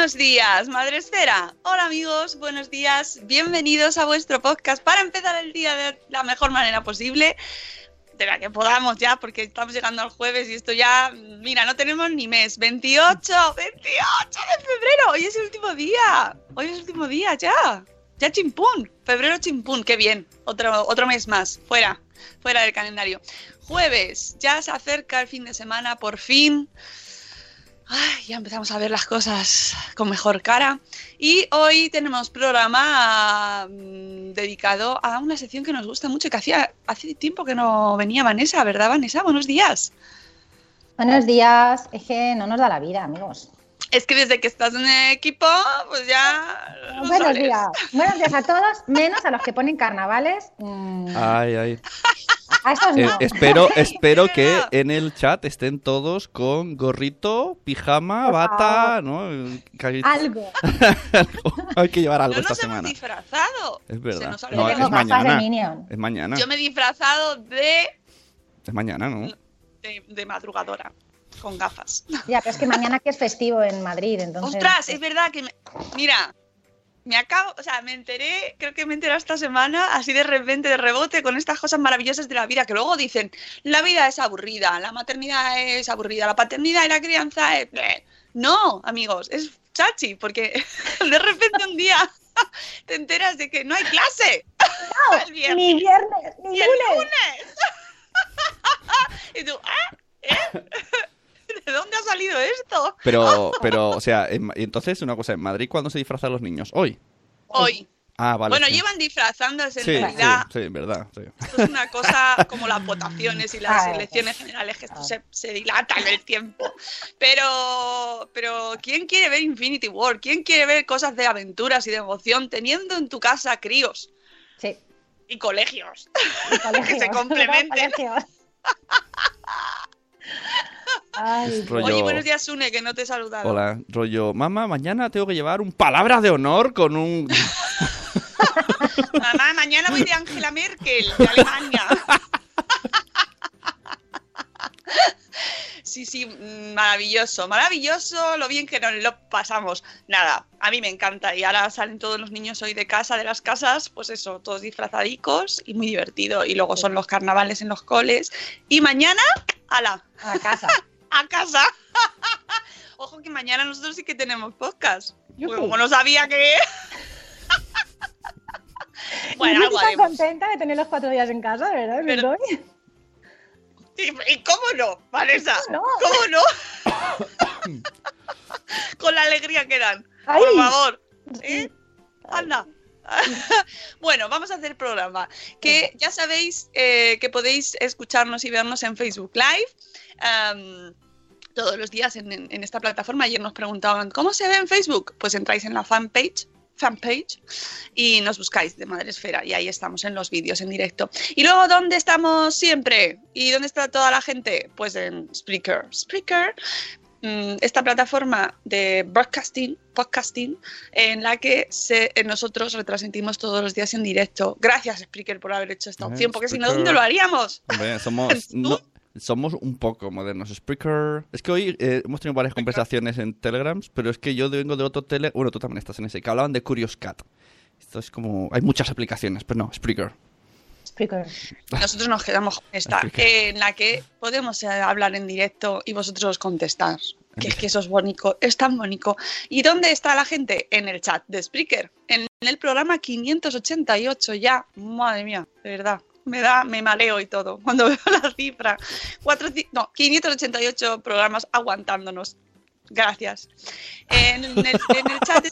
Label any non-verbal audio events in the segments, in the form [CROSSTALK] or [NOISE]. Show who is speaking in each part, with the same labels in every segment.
Speaker 1: Buenos días, Madre Esfera. Hola amigos, buenos días. Bienvenidos a vuestro podcast para empezar el día de la mejor manera posible. De la que podamos ya, porque estamos llegando al jueves y esto ya, mira, no tenemos ni mes. 28, 28 de febrero. Hoy es el último día. Hoy es el último día, ya. Ya chimpún. Febrero chimpún. Qué bien. Otro, otro mes más. Fuera. Fuera del calendario. Jueves. Ya se acerca el fin de semana, por fin. Ay, ya empezamos a ver las cosas con mejor cara. Y hoy tenemos programa mm, dedicado a una sección que nos gusta mucho que hacía hace tiempo que no venía Vanessa, ¿verdad, Vanessa? Buenos días.
Speaker 2: Buenos días. Es que no nos da la vida, amigos.
Speaker 1: Es que desde que estás en el equipo, pues ya.
Speaker 2: Buenos días. Buenos días a todos, menos a los que ponen carnavales. Mm,
Speaker 3: Ay, ay.
Speaker 2: a estos
Speaker 3: Eh,
Speaker 2: no.
Speaker 3: espero, [LAUGHS] espero
Speaker 1: Es
Speaker 3: que en el chat estén todos con gorrito, pijama,
Speaker 2: Por
Speaker 3: bata, ¿no? [LAUGHS]
Speaker 2: Algo.
Speaker 3: Hay que llevar algo
Speaker 1: No
Speaker 3: esta
Speaker 1: nos hemos
Speaker 3: semana.
Speaker 1: disfrazado.
Speaker 3: Es
Speaker 1: Se
Speaker 3: verdad.
Speaker 1: nos ha
Speaker 3: No, es mañana.
Speaker 2: Minion.
Speaker 3: Es mañana.
Speaker 1: Yo me he disfrazado de,
Speaker 3: Es mañana, ¿no?
Speaker 1: de, de madrugadora, con gafas.
Speaker 2: Ya, pero es que mañana que es festivo en Madrid, entonces.
Speaker 1: Ostras, es verdad que me- mira, me acabo, o sea, me enteré, creo que me enteré esta semana, así de repente, de rebote, con estas cosas maravillosas de la vida, que luego dicen, la vida es aburrida, la maternidad es aburrida, la paternidad y la crianza es... bleh". No, amigos, es chachi, porque [LAUGHS] de repente un día [LAUGHS] te enteras de que no hay clase. [LAUGHS] el viernes.
Speaker 2: Ni viernes, ni
Speaker 1: Y el
Speaker 2: lunes.
Speaker 1: lunes. y tú, ¿ah? ¿Eh? [LAUGHS] ¿De dónde ha salido esto?
Speaker 3: Pero, [LAUGHS] pero, o sea, en- y entonces una cosa, ¿en Madrid cuándo se disfrazan los niños? ¿Hoy?
Speaker 1: Hoy.
Speaker 3: Ah, vale.
Speaker 1: bueno,
Speaker 3: sí.
Speaker 1: llevan disfrazándose en
Speaker 3: sí,
Speaker 1: realidad.
Speaker 3: sí, verdad. sí.
Speaker 1: Esto es una cosa [LAUGHS] como las votaciones y las
Speaker 2: Ay.
Speaker 1: elecciones generales, que esto se, se dilata en el tiempo. Pero, pero, ¿quién quiere ver Infinity War? ¿Quién quiere ver cosas de aventuras y de emoción teniendo en tu casa críos
Speaker 2: Sí,
Speaker 1: y colegios?
Speaker 2: colegios.
Speaker 1: se complementen.
Speaker 2: Ay,
Speaker 3: rollo-
Speaker 1: Oye, buenos días, Sune, que no te he saludado.
Speaker 3: Hola, rollo, mamá, mañana tengo que llevar un palabra de honor con un... [LAUGHS]
Speaker 1: Mamá, mañana voy de Angela Merkel, de Alemania. [LAUGHS] Sí, sí, maravilloso, maravilloso lo bien que nos lo pasamos. Nada, a mí me encanta. Y ahora salen todos los niños hoy de casa, de las casas, pues eso, todos disfrazadicos y muy divertido. Y luego son los carnavales en los coles. Y mañana, ala,
Speaker 2: a la casa. [LAUGHS]
Speaker 1: a casa. [LAUGHS] Ojo que mañana nosotros sí que tenemos podcast. Porque como no sabía que... bueno, algo
Speaker 2: estoy contenta de tener los cuatro días en casa, ¿verdad?
Speaker 1: Pero-. ¿Y, y cómo no, Vanessa?
Speaker 2: No.
Speaker 1: ¿Cómo no? [COUGHS] Con la alegría que dan.
Speaker 2: Ay.
Speaker 1: Por favor. ¿Eh? Anda. [LAUGHS] bueno, vamos a hacer programa. Que ya sabéis eh, que podéis escucharnos y vernos en Facebook Live. todos los días en, en- en esta plataforma. Ayer nos preguntaban, ¿cómo se ve en Facebook? Pues entráis en la fanpage fanpage y nos buscáis de Madre Esfera y ahí estamos en los vídeos en directo. Y luego, ¿dónde estamos siempre? ¿Y dónde está toda la gente? Pues en Spreaker. Spreaker mm, esta plataforma de broadcasting, podcasting, en la que se- nosotros retransmitimos todos los días en directo. Gracias, Spreaker, por haber hecho esta opción, porque si no. ¿dónde lo haríamos?
Speaker 3: Hombre, somos, [LAUGHS] no- somos un poco modernos. Spreaker. Es que hoy eh, hemos tenido varias conversaciones en Telegrams, pero es que yo vengo de otro tele. Bueno, tú también estás en ese, que hablaban de Curious Cat. Esto es como. Hay muchas aplicaciones, pero no, Spreaker.
Speaker 2: Spreaker.
Speaker 1: Nosotros nos quedamos con esta, eh, en la que podemos eh, hablar en directo y vosotros contestar. Que es que eso es bonito, es tan bonito. ¿Y dónde está la gente? En el chat de Spreaker, en el programa 588 ya. Madre mía, de verdad. Me da, me mareo y todo [LAUGHS] cuando veo la cifra. Cuatro, no, 588 programas aguantándonos. Gracias. En el, chat de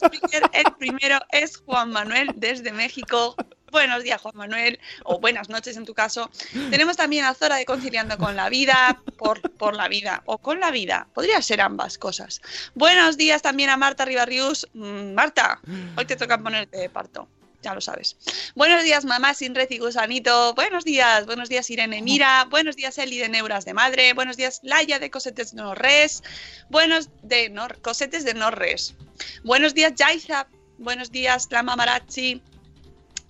Speaker 1: el primero es Juan Manuel desde México. Buenos días, Juan Manuel, o buenas noches en tu caso. Tenemos también a Zora de Conciliando con la Vida, por, por la vida, o con la vida. Podría ser ambas cosas. Buenos días también a Marta Ribarrius. Mm, Marta, hoy te toca ponerte de parto. Ya lo sabes. Buenos días, mamá sin red y gusanito. Buenos días, buenos días, Irene Mira. Buenos días, Eli de Neuras de Madre. Buenos días, Laia de Cosetes no Res. Buenos de no, Cosetes de no Res. Buenos días, Yaiza. Buenos días, Lama Marachi.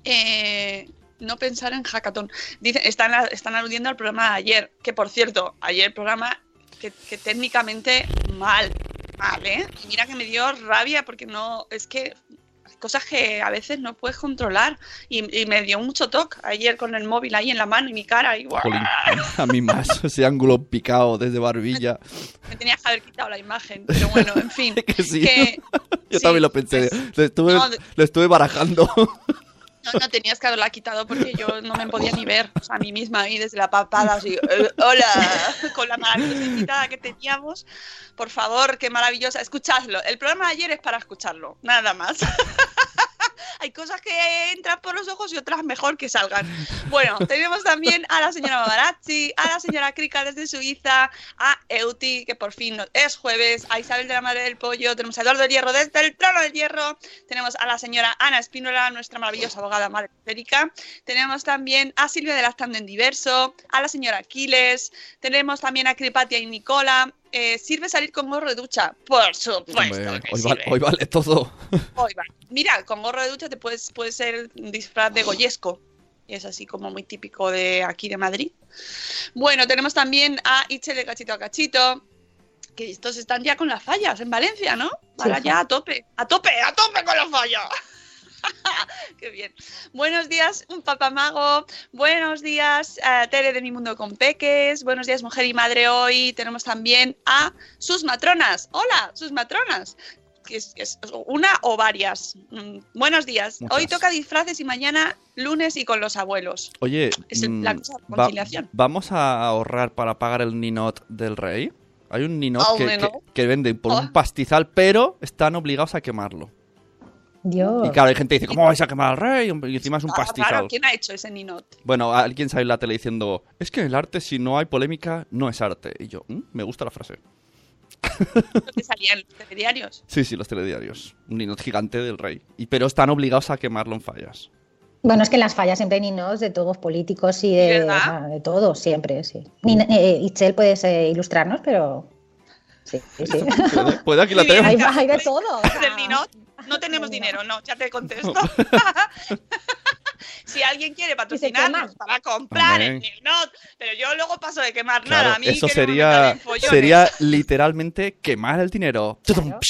Speaker 1: Eh, no pensar en hackathon. Dicen, están, están aludiendo al programa de ayer, que por cierto, ayer programa que, que técnicamente mal, mal, ¿eh? Y mira que me dio rabia porque no, es que cosas que a veces no puedes controlar y, y me dio mucho toque ayer con el móvil ahí en la mano y mi cara y.
Speaker 3: Jolín, a mí más. [LAUGHS] Ese ángulo picado desde barbilla.
Speaker 1: me tenías que haber quitado la imagen, pero bueno, en fin. [LAUGHS]
Speaker 3: Que sí.
Speaker 1: que- [LAUGHS]
Speaker 3: Yo
Speaker 1: sí,
Speaker 3: también lo pensé.
Speaker 1: pues,
Speaker 3: lo, estuve,
Speaker 1: no,
Speaker 3: lo estuve barajando.
Speaker 1: No, no tenías que haberla quitado porque yo no me podía ni ver a mí misma ahí desde la papada, así, "Eh, hola, [LAUGHS] con la maravillosa invitada que teníamos. Por favor, qué maravillosa. Escuchadlo. El programa de ayer es para escucharlo, nada más. [LAUGHS] Hay cosas que entran por los ojos y otras mejor que salgan. Bueno, tenemos también a la señora Babarazzi, a la señora Krika desde Suiza, a Euti, que por fin es jueves, a Isabel de la Madre del Pollo, tenemos a Eduardo del Hierro desde el Trono del Hierro, tenemos a la señora Ana Espínola, nuestra maravillosa abogada madre Erika, tenemos también a Silvia de Lactando en Diverso, a la señora Aquiles, tenemos también a Cripatia y Nicola. Eh, ¿Sirve salir con gorro de ducha? Por supuesto
Speaker 3: Hombre,
Speaker 1: que
Speaker 3: hoy, vale, hoy vale todo. [LAUGHS]
Speaker 1: Hoy va. Mira, con gorro de ducha te puedes, puede ser un disfraz de goyesco. Y es así como muy típico de aquí de Madrid. Bueno, tenemos también a de Cachito a Cachito. Que estos están ya con las fallas en Valencia, ¿no? Ahora
Speaker 2: Sí.
Speaker 1: ya a tope. ¡A tope! ¡A tope con las fallas! [LAUGHS] Qué bien. Buenos días, un papamago. Buenos días, eh, Tere de Mi Mundo con Peques. Buenos días, mujer y madre. Hoy tenemos también a sus matronas. Hola, sus matronas. Que es, es una o varias. Mm, buenos días.
Speaker 3: Muchas.
Speaker 1: Hoy toca disfraces y mañana lunes y con los abuelos.
Speaker 3: Oye,
Speaker 1: Es el-
Speaker 3: mm,
Speaker 1: la cosa de
Speaker 3: va-
Speaker 1: conciliación.
Speaker 3: ¿vamos a ahorrar para pagar el ninot del rey? Hay un ninot
Speaker 1: Oh,
Speaker 3: que, que- que venden por
Speaker 1: Oh.
Speaker 3: un pastizal, pero están obligados a quemarlo.
Speaker 2: Dios.
Speaker 3: Y claro, hay gente que dice, ¿cómo vais a quemar al rey? Y encima es un
Speaker 1: Ah,
Speaker 3: pastizal.
Speaker 1: raro, ¿Quién ha hecho ese ninot?
Speaker 3: Bueno, alguien sale en la tele diciendo, es que el arte, si no hay polémica, no es arte. Y yo, "Mm, me gusta la frase.
Speaker 1: Lo que salía en los diarios. [LAUGHS]
Speaker 3: Sí, sí, los telediarios. Un ninot gigante del rey. Y, pero están obligados a quemarlo en fallas.
Speaker 2: Bueno, es que en las fallas siempre hay ninos de todos políticos y de,
Speaker 1: ¿Verdad?
Speaker 2: o sea, de todo, siempre, sí. Ni, eh, Itzel, puedes eh, ilustrarnos, pero sí, sí, sí.
Speaker 3: ¿Puede, puede? aquí la tengo.
Speaker 2: hay, hay de [LAUGHS] todo. o sea,
Speaker 1: Del ninot. No tenemos dinero, no, ya te contesto. [LAUGHS] si alguien quiere patrocinarnos para comprar el ninot, pero yo luego paso de quemar
Speaker 3: Claro,
Speaker 1: nada. A mí
Speaker 3: eso sería, sería literalmente quemar el dinero.
Speaker 2: Claro.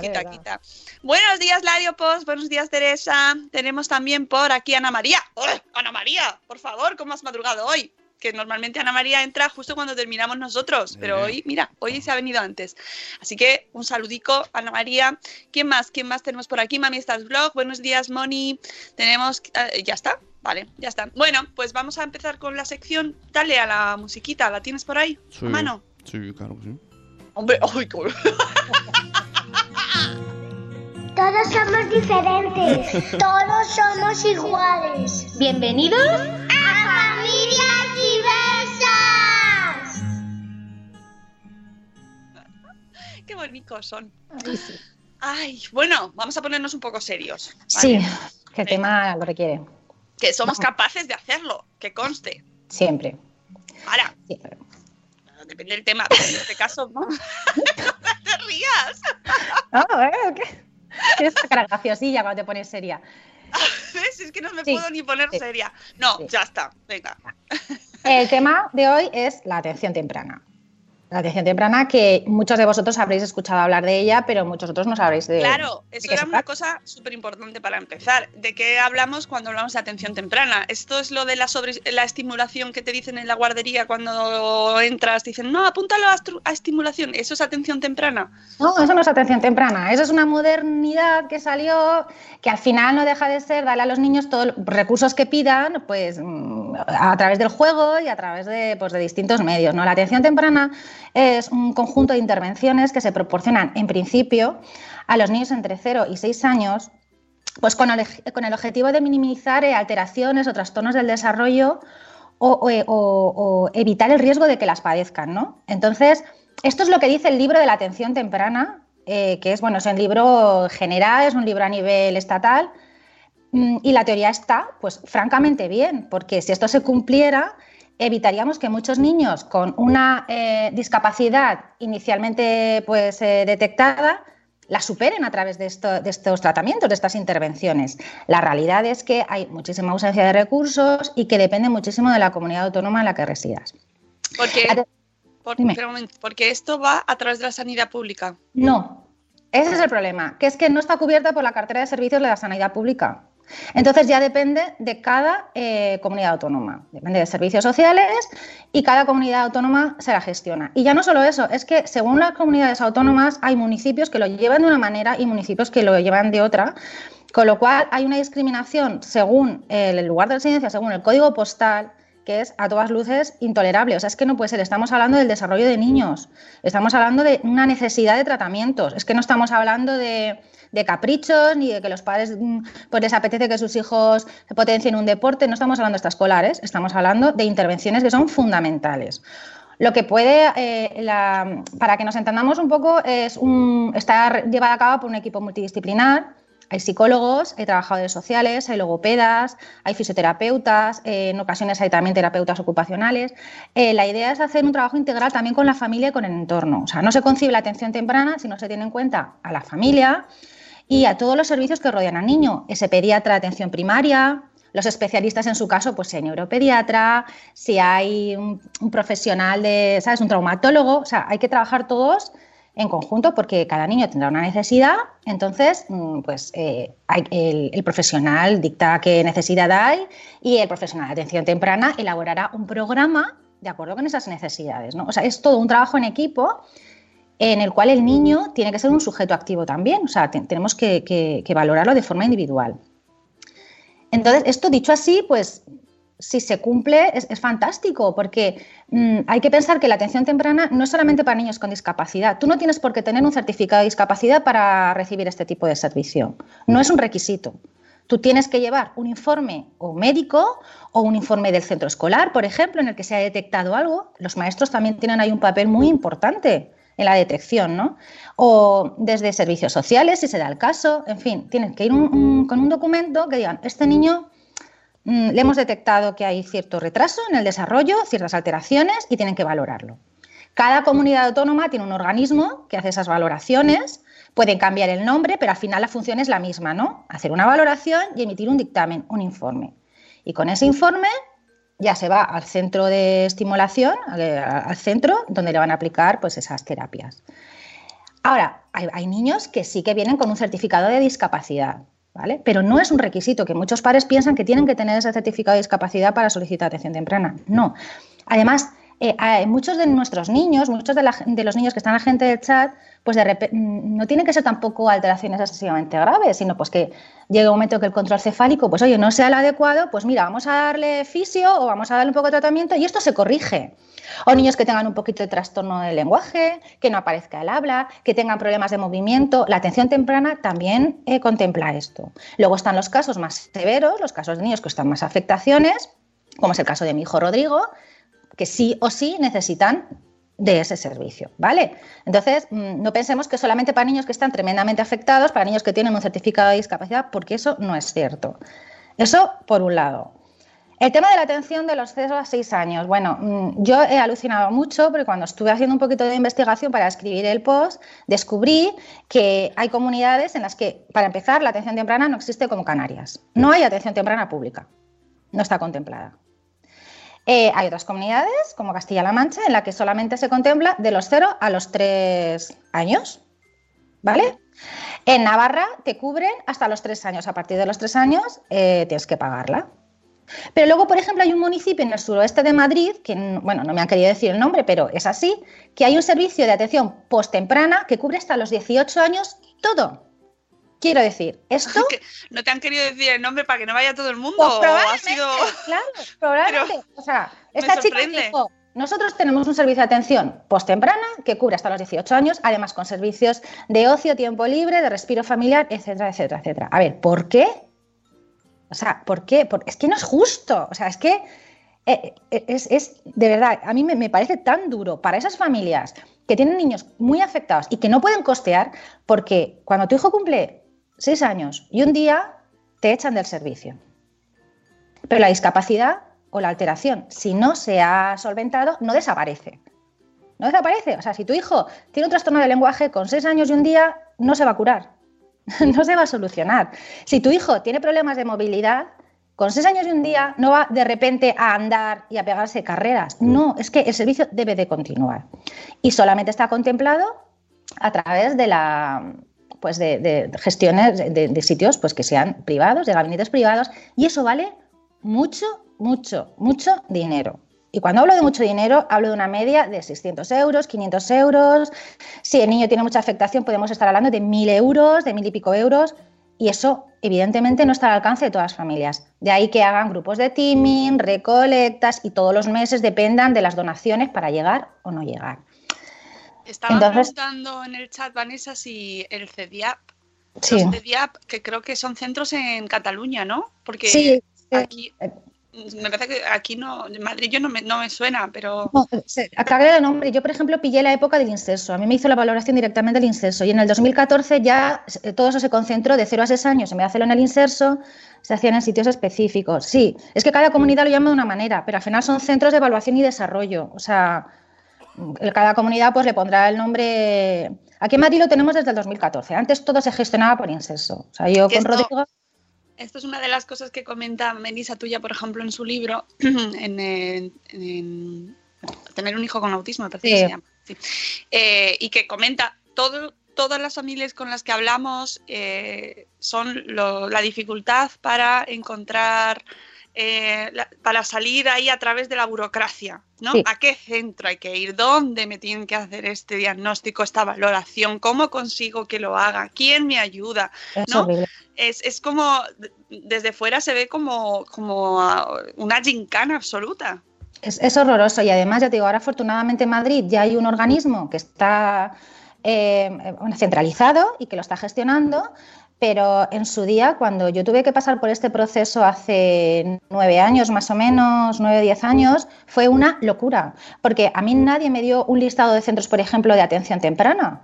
Speaker 1: Quita, quita. Buenos días, Lario Post. Buenos días, Teresa. Tenemos también por aquí a Ana María. ¡Oh, Ana María, por favor, ¿cómo has madrugado hoy? Que normalmente Ana María entra justo cuando terminamos nosotros, pero hoy, mira, hoy se ha venido antes. Así que un saludico, Ana María. ¿Quién más? ¿Quién más tenemos por aquí? Mami Stars Blog. Buenos días, Moni. Tenemos. eh, ya está. Vale, ya está. Bueno, pues vamos a empezar con la sección. Dale a la musiquita. ¿La tienes por ahí?
Speaker 3: Sí.
Speaker 1: A mano.
Speaker 3: Sí, claro que sí.
Speaker 1: Hombre, ¡ay, qué- [LAUGHS]
Speaker 4: Todos somos diferentes. [LAUGHS] Todos somos iguales. Bienvenidos a Familias Diversas.
Speaker 1: qué bonitos son.
Speaker 2: Ay, sí.
Speaker 1: Ay, bueno, vamos a ponernos un poco serios.
Speaker 2: Sí, que el tema lo requiere,
Speaker 1: Que somos capaces de hacerlo, que conste.
Speaker 2: siempre.
Speaker 1: Ahora,
Speaker 2: siempre.
Speaker 1: depende del tema, pero en este caso, no, [LAUGHS] no te rías.
Speaker 2: No, ¿eh? ¿Qué? [LAUGHS] Tienes una cara graciosilla cuando te pones seria. [LAUGHS]
Speaker 1: ¿Ves? Es que no me
Speaker 2: Sí,
Speaker 1: puedo ni poner
Speaker 2: sí.
Speaker 1: seria. No,
Speaker 2: Sí.
Speaker 1: ya está, venga.
Speaker 2: El tema de hoy es la atención temprana. La atención temprana, que muchos de vosotros habréis escuchado hablar de ella, pero muchos otros no sabréis de
Speaker 1: Claro,
Speaker 2: de
Speaker 1: eso
Speaker 2: qué
Speaker 1: era una cosa súper importante para empezar. ¿De qué hablamos cuando hablamos de atención temprana? Esto es lo de la, sobre, la estimulación que te dicen en la guardería cuando entras. Dicen, no, apúntalo a, a estimulación. ¿Eso es atención temprana?
Speaker 2: No, eso no es atención temprana, eso es una modernidad que salió, que al final no deja de ser darle a los niños todos los recursos que pidan, pues mm, a través del juego y a través de, pues, de distintos medios. ¿no? La atención temprana es un conjunto de intervenciones que se proporcionan en principio a los niños entre 0 y 6 años, pues con el, objetivo de minimizar eh, alteraciones o trastornos del desarrollo o- o evitar el riesgo de que las padezcan, ¿no? Entonces, esto es lo que dice el libro de la atención temprana, eh, que es, bueno, es un libro general, es un libro a nivel estatal, mm, y la teoría está, pues, francamente bien, porque si esto se cumpliera, evitaríamos que muchos niños con una eh, discapacidad inicialmente, pues, eh, detectada, la superen a través de, esto- de estos tratamientos, de estas intervenciones. La realidad es que hay muchísima ausencia de recursos y que depende muchísimo de la comunidad autónoma en la que residas.
Speaker 1: Porque, por- porque esto va a través de la sanidad pública.
Speaker 2: No, ese es el problema, que es que no está cubierta por la cartera de servicios de la sanidad pública. Entonces ya depende de cada eh, comunidad autónoma, depende de servicios sociales y cada comunidad autónoma se la gestiona. Y ya no solo eso, es que según las comunidades autónomas hay municipios que lo llevan de una manera y municipios que lo llevan de otra, con lo cual hay una discriminación según el lugar de residencia, según el código postal, que es a todas luces intolerable. O sea, es que no puede ser. Estamos hablando del desarrollo de niños, estamos hablando de una necesidad de tratamientos, es que no estamos hablando de, de caprichos ni de que los padres mm, pues les apetece que sus hijos potencien un deporte, no estamos hablando de extraescolares, estamos hablando de intervenciones que son fundamentales. Lo que puede, eh, para que nos entendamos un poco, es un, está llevada a cabo por un equipo multidisciplinar. Hay psicólogos, hay trabajadores sociales, hay logopedas, hay fisioterapeutas, eh, en ocasiones hay también terapeutas ocupacionales. Eh, la idea es hacer un trabajo integral también con la familia y con el entorno. O sea, no se concibe la atención temprana si no se tiene en cuenta a la familia y a todos los servicios que rodean al niño. Ese pediatra de atención primaria, los especialistas en su caso, pues si hay neuropediatra, si hay un, un profesional de, ¿sabes? Un traumatólogo. O sea, hay que trabajar todos en conjunto porque cada niño tendrá una necesidad, entonces mm, pues eh, el, el profesional dicta qué necesidad hay y el profesional de atención temprana elaborará un programa de acuerdo con esas necesidades. ¿no? O sea, es todo un trabajo en equipo en el cual el niño tiene que ser un sujeto activo también, o sea, te- tenemos que, que- que valorarlo de forma individual. Entonces, esto dicho así, pues si se cumple es, es fantástico, porque mm, hay que pensar que la atención temprana no es solamente para niños con discapacidad. Tú no tienes por qué tener un certificado de discapacidad para recibir este tipo de servicio. No es un requisito. Tú tienes que llevar un informe o médico o un informe del centro escolar, por ejemplo, en el que se ha detectado algo. Los maestros también tienen ahí un papel muy importante en la detección, ¿no? O desde servicios sociales, si se da el caso. En fin, tienen que ir con un documento que digan, este niño mm, le hemos detectado que hay cierto retraso en el desarrollo, ciertas alteraciones y tienen que valorarlo. Cada comunidad autónoma tiene un organismo que hace esas valoraciones, pueden cambiar el nombre, pero al final la función es la misma, ¿no? Hacer una valoración y emitir un dictamen, un informe. Y con ese informe ya se va al centro de estimulación, al, al centro donde le van a aplicar pues, esas terapias. Ahora, hay, niños que sí que vienen con un certificado de discapacidad, ¿vale? Pero no es un requisito que muchos padres piensan que tienen que tener ese certificado de discapacidad para solicitar atención temprana. No. Además, eh, muchos de nuestros niños, muchos de, de los niños que están en la gente del chat, pues de repe- mm, no tienen que ser tampoco alteraciones excesivamente graves, sino pues que llegue un momento que el control cefálico, pues oye, no sea el adecuado, pues mira, vamos a darle fisio o vamos a darle un poco de tratamiento y esto se corrige. O niños que tengan un poquito de trastorno del lenguaje, que no aparezca el habla, que tengan problemas de movimiento. La atención temprana también eh, contempla esto. Luego están los casos más severos, los casos de niños que están más afectaciones, como es el caso de mi hijo Rodrigo, que sí o sí necesitan de ese servicio, ¿vale? Entonces, mm, no pensemos que solamente para niños que están tremendamente afectados, para niños que tienen un certificado de discapacidad, porque eso no es cierto. Eso por un lado. El tema de la atención de los 0 a 6 años. Bueno, mm, yo he alucinado mucho porque cuando estuve haciendo un poquito de investigación para escribir el post, descubrí que hay comunidades en las que, para empezar, la atención temprana no existe como Canarias. No hay atención temprana pública. No está contemplada. Eh, hay otras comunidades, como Castilla-La Mancha, en la que solamente se contempla de los 0 a los 3 años. ¿Vale? En Navarra te cubren hasta los 3 años. A partir de los 3 años eh, tienes que pagarla. Pero luego, por ejemplo, hay un municipio en el suroeste de Madrid, que, bueno, no me han querido decir el nombre, pero es así, que hay un servicio de atención postemprana que cubre hasta los 18 años todo. Quiero decir, esto... [LAUGHS]
Speaker 1: ¿No te han querido decir el nombre para que no vaya todo el mundo?
Speaker 2: Pues probablemente, claro, probablemente. [LAUGHS] o sea, esta chica dijo, nosotros tenemos un servicio de atención postemprana que cubre hasta los 18 años, además con servicios de ocio, tiempo libre, de respiro familiar, etcétera, etcétera, etcétera. A ver, ¿por qué? O sea, ¿por qué? es que no es justo. O sea, es que eh, eh, es, de verdad, a mí me, parece tan duro para esas familias que tienen niños muy afectados y que no pueden costear, porque cuando tu hijo cumple seis años y un día te echan del servicio. Pero la discapacidad o la alteración, si no se ha solventado, no desaparece. No desaparece. O sea, si tu hijo tiene un trastorno de lenguaje con seis años y un día, no se va a curar. [LAUGHS] no se va a solucionar. Si tu hijo tiene problemas de movilidad, con seis años y un día no va de repente a andar y a pegarse carreras. No, es que el servicio debe de continuar. Y solamente está contemplado a través de la pues de, gestiones de, sitios pues que sean privados, de gabinetes privados, y eso vale mucho, mucho, mucho dinero. Y cuando hablo de mucho dinero, hablo de una media de 600 euros, 500 euros. Si el niño tiene mucha afectación, podemos estar hablando de 1.000 euros, de mil y pico euros. Y eso, evidentemente, no está al alcance de todas las familias. De ahí que hagan grupos de teaming, recolectas y todos los meses dependan de las donaciones para llegar o no llegar.
Speaker 1: Estaba preguntando en el chat, Vanessa, si el CEDIAP, sí. los CEDIAP, que creo que son centros en Cataluña, ¿no? Porque
Speaker 2: sí,
Speaker 1: aquí me parece que aquí no, en Madrid yo no me, no me suena, pero...
Speaker 2: No, el nombre. Yo, por ejemplo, pillé la época del incenso. A mí me hizo la valoración directamente del incenso. Y en el 2014 ya eh, todo eso se concentró de 0 a 6 años. En vez de hacerlo en el inserso, se hacían en sitios específicos. Sí, es que cada comunidad lo llama de una manera, pero al final son centros de evaluación y desarrollo. O sea, cada comunidad pues le pondrá el nombre... Aquí en Madrid lo tenemos desde el 2014. Antes todo se gestionaba por incenso. O sea, yo con Rodrigo...
Speaker 1: Esto es una de las cosas que comenta Melissa tuya, por ejemplo, en su libro, [CLEARS THROAT] en, Tener un hijo con autismo, me parece que se llama. Eh, y que comenta todo, todas las familias con las que hablamos eh, son la dificultad para encontrar eh, para salir ahí a través de la burocracia, ¿no? ¿A qué centro hay que ir? ¿Dónde me tienen que hacer este diagnóstico, esta valoración? ¿Cómo consigo que lo haga? ¿Quién me ayuda? ¿no? Es, como, desde fuera se ve como, como una gincana absoluta.
Speaker 2: Es, horroroso y además, ya te digo, ahora afortunadamente en Madrid ya hay un organismo que está eh, centralizado y que lo está gestionando, pero en su día, cuando yo tuve que pasar por este proceso hace nueve años, más o menos, nueve, diez años, fue una locura, porque a mí nadie me dio un listado de centros, por ejemplo, de atención temprana.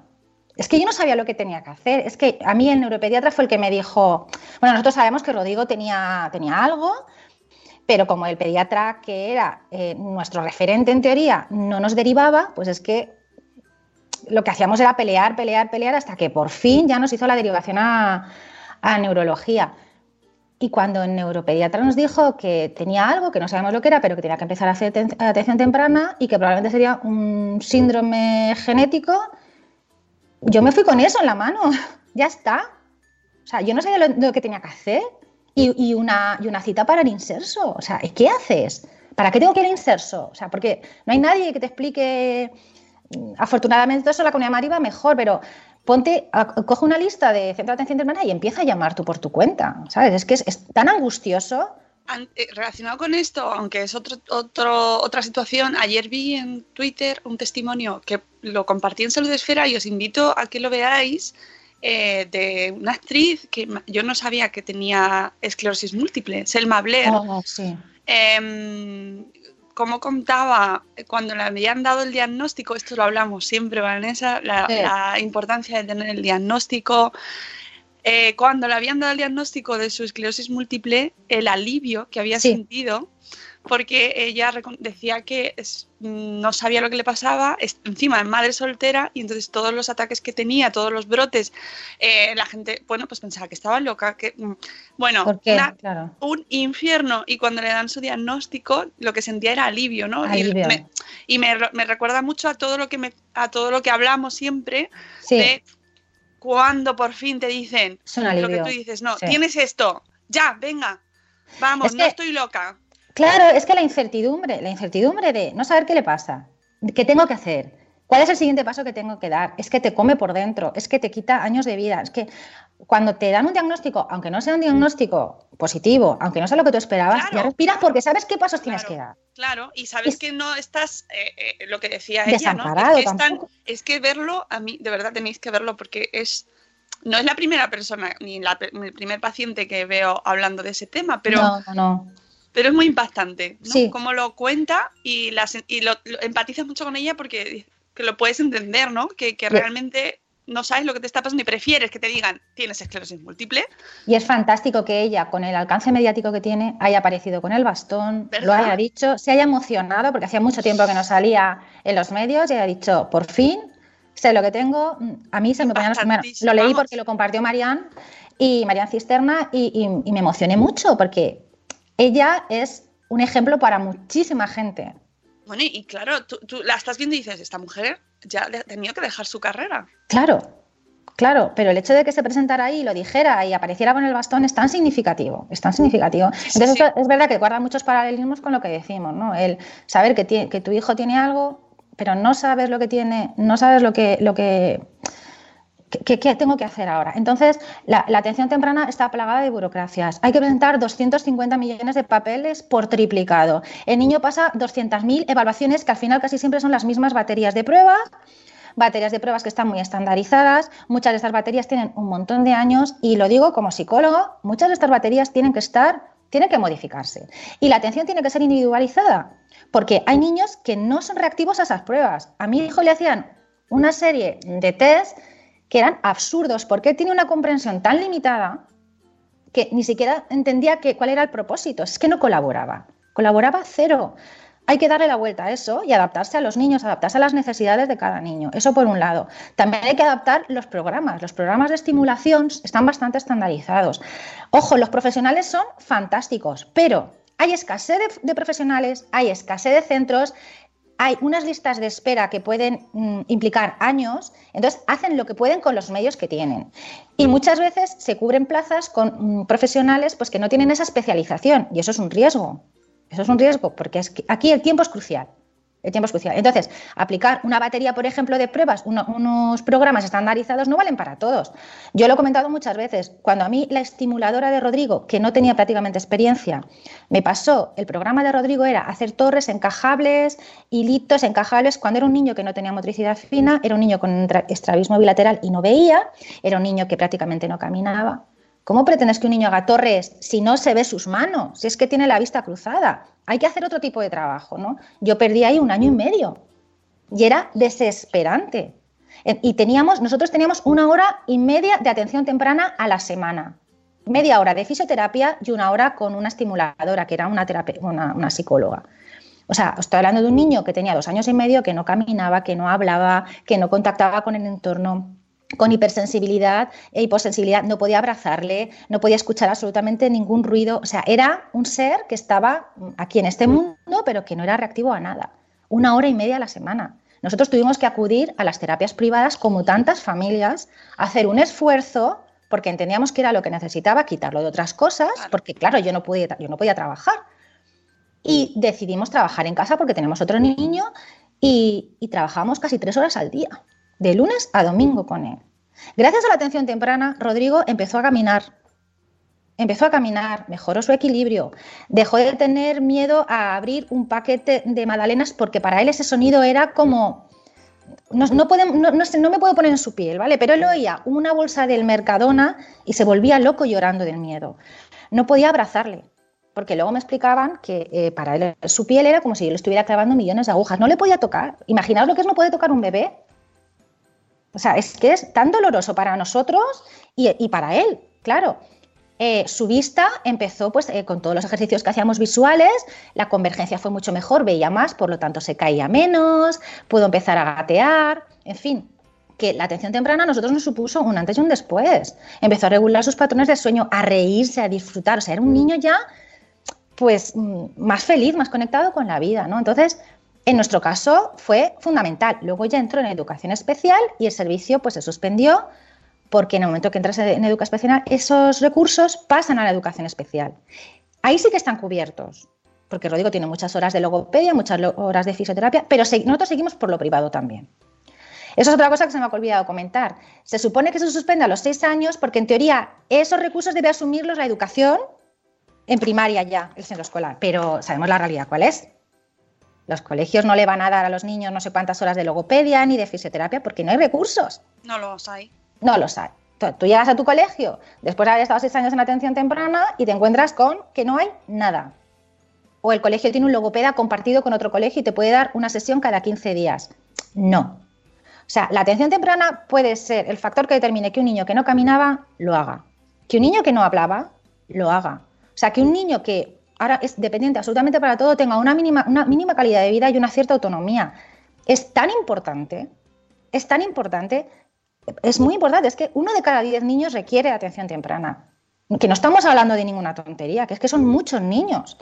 Speaker 2: Es que yo no sabía lo que tenía que hacer. Es que a mí el neuropediatra fue el que me dijo, bueno, nosotros sabemos que Rodrigo tenía, tenía algo, pero como el pediatra que era eh, nuestro referente en teoría no nos derivaba, pues es que lo que hacíamos era pelear, pelear, pelear hasta que por fin ya nos hizo la derivación a, neurología. Y cuando el neuropediatra nos dijo que tenía algo, que no sabemos lo que era, pero que tenía que empezar a hacer atención temprana y que probablemente sería un síndrome genético, yo me fui con eso en la mano. [LAUGHS] ya está. O sea, yo no sabía lo, que tenía que hacer. Y, una, y una cita para el inserso. O sea, ¿qué haces? ¿Para qué tengo que ir al inserso? O sea, porque no hay nadie que te explique afortunadamente eso la comunidad Madrid va mejor, pero ponte, coge una lista de centro de atención temprana y empieza a llamar tú por tu cuenta, ¿sabes? Es que es, tan angustioso.
Speaker 1: Eh, relacionado con esto, aunque es otro, otro, otra situación, ayer vi en Twitter un testimonio que lo compartí en Salud Esfera y os invito a que lo veáis. Eh, de una actriz que yo no sabía que tenía esclerosis múltiple, Selma Blair.
Speaker 2: Oh, sí.
Speaker 1: Em, como contaba, cuando le habían dado el diagnóstico, esto lo hablamos siempre, Vanessa, la, importancia de tener el diagnóstico. eh, cuando le habían dado el diagnóstico de su esclerosis múltiple, el alivio que había
Speaker 2: Sí.
Speaker 1: sentido, porque ella decía que es- no sabía lo que le pasaba, es- encima es madre soltera y entonces todos los ataques que tenía, todos los brotes, eh, la gente, bueno, pues pensaba que estaba loca, que, mm, bueno, una-
Speaker 2: Claro.
Speaker 1: un infierno y cuando le dan su diagnóstico lo que sentía era alivio, ¿no? Y me- Y, me, me recuerda mucho a todo lo que me, a todo lo que hablamos siempre
Speaker 2: Sí,
Speaker 1: de cuando por fin te dicen lo que tú dices, no,
Speaker 2: Sí.
Speaker 1: tienes esto, ya, venga, vamos,
Speaker 2: Es
Speaker 1: no estoy loca.
Speaker 2: Claro, es que la incertidumbre, la incertidumbre de no saber qué le pasa, qué tengo que hacer, cuál es el siguiente paso que tengo que dar, es que te come por dentro, es que te quita años de vida, es que cuando te dan un diagnóstico, aunque no sea un diagnóstico positivo, aunque no sea lo que tú esperabas,
Speaker 1: Claro,
Speaker 2: ya respiras porque sabes qué pasos tienes que dar.
Speaker 1: Claro, y sabes
Speaker 2: Es-
Speaker 1: que no estás, eh, eh, lo que decía ella, ¿no?
Speaker 2: Desamparado
Speaker 1: Es que, es, tan-
Speaker 2: tampoco.
Speaker 1: es que verlo, a mí, de verdad tenéis que verlo porque es, no es la primera persona ni la, el primer paciente que veo hablando de ese tema, pero,
Speaker 2: no, no, no.
Speaker 1: Pero es muy impactante, ¿no?
Speaker 2: Sí.
Speaker 1: Cómo lo cuenta y, las, y lo, lo empatizas mucho con ella porque que lo puedes entender, ¿no? Que, que realmente no sabes lo que te está pasando y prefieres que te digan tienes esclerosis múltiple.
Speaker 2: Y es fantástico que ella, con el alcance mediático que tiene, haya aparecido con el bastón,
Speaker 1: ¿Verdad?
Speaker 2: lo haya dicho, se haya emocionado, porque hacía mucho tiempo que no salía en los medios, y haya dicho, por fin, sé lo que tengo. A mí se me ponían los
Speaker 1: Impactantísimo,
Speaker 2: Lo leí porque lo compartió Marian y Marian Cisterna, y, y- y me emocioné mucho, porque ella es un ejemplo para muchísima gente.
Speaker 1: Bueno, y, y claro, tú, tú la estás viendo y dices, esta mujer ya tenido que dejar su carrera.
Speaker 2: Claro, claro, pero el hecho de que se presentara ahí, lo dijera y apareciera con el bastón es tan significativo, es tan significativo. Entonces
Speaker 1: sí.
Speaker 2: esto es verdad que guarda muchos paralelismos con lo que decimos, ¿no? El saber que tu hijo tiene algo, pero no sabes lo que tiene, no sabes lo que, lo que, ¿Qué, tengo que hacer ahora? Entonces, la, la atención temprana está plagada de burocracias. Hay que presentar 250 millones de papeles por triplicado. El niño pasa 200.000 evaluaciones que al final casi siempre son las mismas baterías de prueba, baterías de pruebas que están muy estandarizadas. Muchas de estas baterías tienen un montón de años y lo digo como psicólogo, muchas de estas baterías tienen que estar, tienen que modificarse. Y la atención tiene que ser individualizada, porque hay niños que no son reactivos a esas pruebas. A mi hijo le hacían una serie de test que eran absurdos, porque él tiene una comprensión tan limitada que ni siquiera entendía que, cuál era el propósito, es que no colaboraba, colaboraba cero. Hay que darle la vuelta a eso y adaptarse a los niños, adaptarse a las necesidades de cada niño. Eso por un lado. También hay que adaptar los programas. Los programas de estimulación están bastante estandarizados. Ojo, los profesionales son fantásticos, pero hay escasez de profesionales, hay escasez de centros, hay unas listas de espera que pueden mm, implicar años, entonces hacen lo que pueden con los medios que tienen. Y muchas veces se cubren plazas con mm, profesionales pues, que no tienen esa especialización y eso es un riesgo. Eso es un riesgo porque es que aquí el tiempo es crucial. El tiempo es crucial. Entonces, aplicar una batería, por ejemplo, de pruebas, uno, unos programas estandarizados no valen para todos. Yo lo he comentado muchas veces. Cuando a mí la estimuladora de Rodrigo, que no tenía prácticamente experiencia, me pasó, el programa de Rodrigo era hacer torres encajables, hilitos encajables. Cuando era un niño que no tenía motricidad fina, era un niño con estrabismo bilateral y no veía, era un niño que prácticamente no caminaba. ¿Cómo pretendes que un niño haga torres si no se ve sus manos? Si es que tiene la vista cruzada. Hay que hacer otro tipo de trabajo, ¿no? Yo perdí ahí un año y medio y era desesperante. Y teníamos, nosotros teníamos una hora y media de atención temprana a la semana. Media hora de fisioterapia y una hora con una estimuladora, que era una, una, una psicóloga. O sea, estoy hablando de un niño que tenía dos años y medio, que no caminaba, que no hablaba, que no contactaba con el entorno, con hipersensibilidad e hiposensibilidad, no podía abrazarle, no podía escuchar absolutamente ningún ruido. O sea, era un ser que estaba aquí en este mundo, pero que no era reactivo a nada. Una hora y media a la semana. Nosotros tuvimos que acudir a las terapias privadas, como tantas familias, a hacer un esfuerzo porque entendíamos que era lo que necesitaba, quitarlo de otras cosas, porque claro, yo no podía, yo no podía trabajar. Y decidimos trabajar en casa porque tenemos otro niño y, y trabajamos casi tres horas al día de lunes a domingo con él. Gracias a la atención temprana, Rodrigo empezó a caminar. Empezó a caminar, mejoró su equilibrio, dejó de tener miedo a abrir un paquete de magdalenas porque para él ese sonido era como... No, no, no, no, me puedo poner en su piel, ¿vale? Pero él oía una bolsa del Mercadona y se volvía loco llorando del miedo. No podía abrazarle, porque luego me explicaban que eh, para él su piel era como si yo le estuviera clavando millones de agujas. No le podía tocar. Imaginaos lo que es no poder tocar un bebé O sea, es que es tan doloroso para nosotros y, para él, claro. Eh, su vista empezó pues, eh, con todos los ejercicios que hacíamos visuales, la convergencia fue mucho mejor, veía más, por lo tanto se caía menos, pudo empezar a gatear, en fin, que la atención temprana a nosotros nos supuso un antes y un después. Empezó a regular sus patrones de sueño, a reírse, a disfrutar, o sea, era un niño ya pues mm, más feliz, más conectado con la vida, ¿no? Entonces, en nuestro caso fue fundamental. Luego ya entró en educación especial y el servicio pues se suspendió porque en el momento que entras en educación especial, esos recursos pasan a la educación especial. Ahí sí que están cubiertos, porque Rodrigo tiene muchas horas de logopedia, muchas horas de fisioterapia, pero nosotros seguimos por lo privado también. Eso es otra cosa que se me ha olvidado comentar. Se supone que se suspende a los seis años porque en teoría esos recursos debe asumirlos la educación en primaria ya, el centro escolar, pero sabemos la realidad cuál es. Los colegios no le van a dar a los niños no sé cuántas horas de logopedia ni de fisioterapia porque no hay recursos.
Speaker 1: No los hay.
Speaker 2: No lo sabe. Tú llegas a tu colegio después de haber estado seis años en atención temprana y te encuentras con que no hay nada. O el colegio tiene un logopeda compartido con otro colegio y te puede dar una sesión cada 15 días. No. O sea, la atención temprana puede ser el factor que determine que un niño que no caminaba lo haga. Que un niño que no hablaba lo haga. O sea, que un niño que ahora es dependiente absolutamente para todo tenga una mínima, una mínima calidad de vida y una cierta autonomía. Es tan importante, es tan importante es muy importante, es que uno de cada diez niños requiere atención temprana. Que no estamos hablando de ninguna tontería, que es que son muchos niños.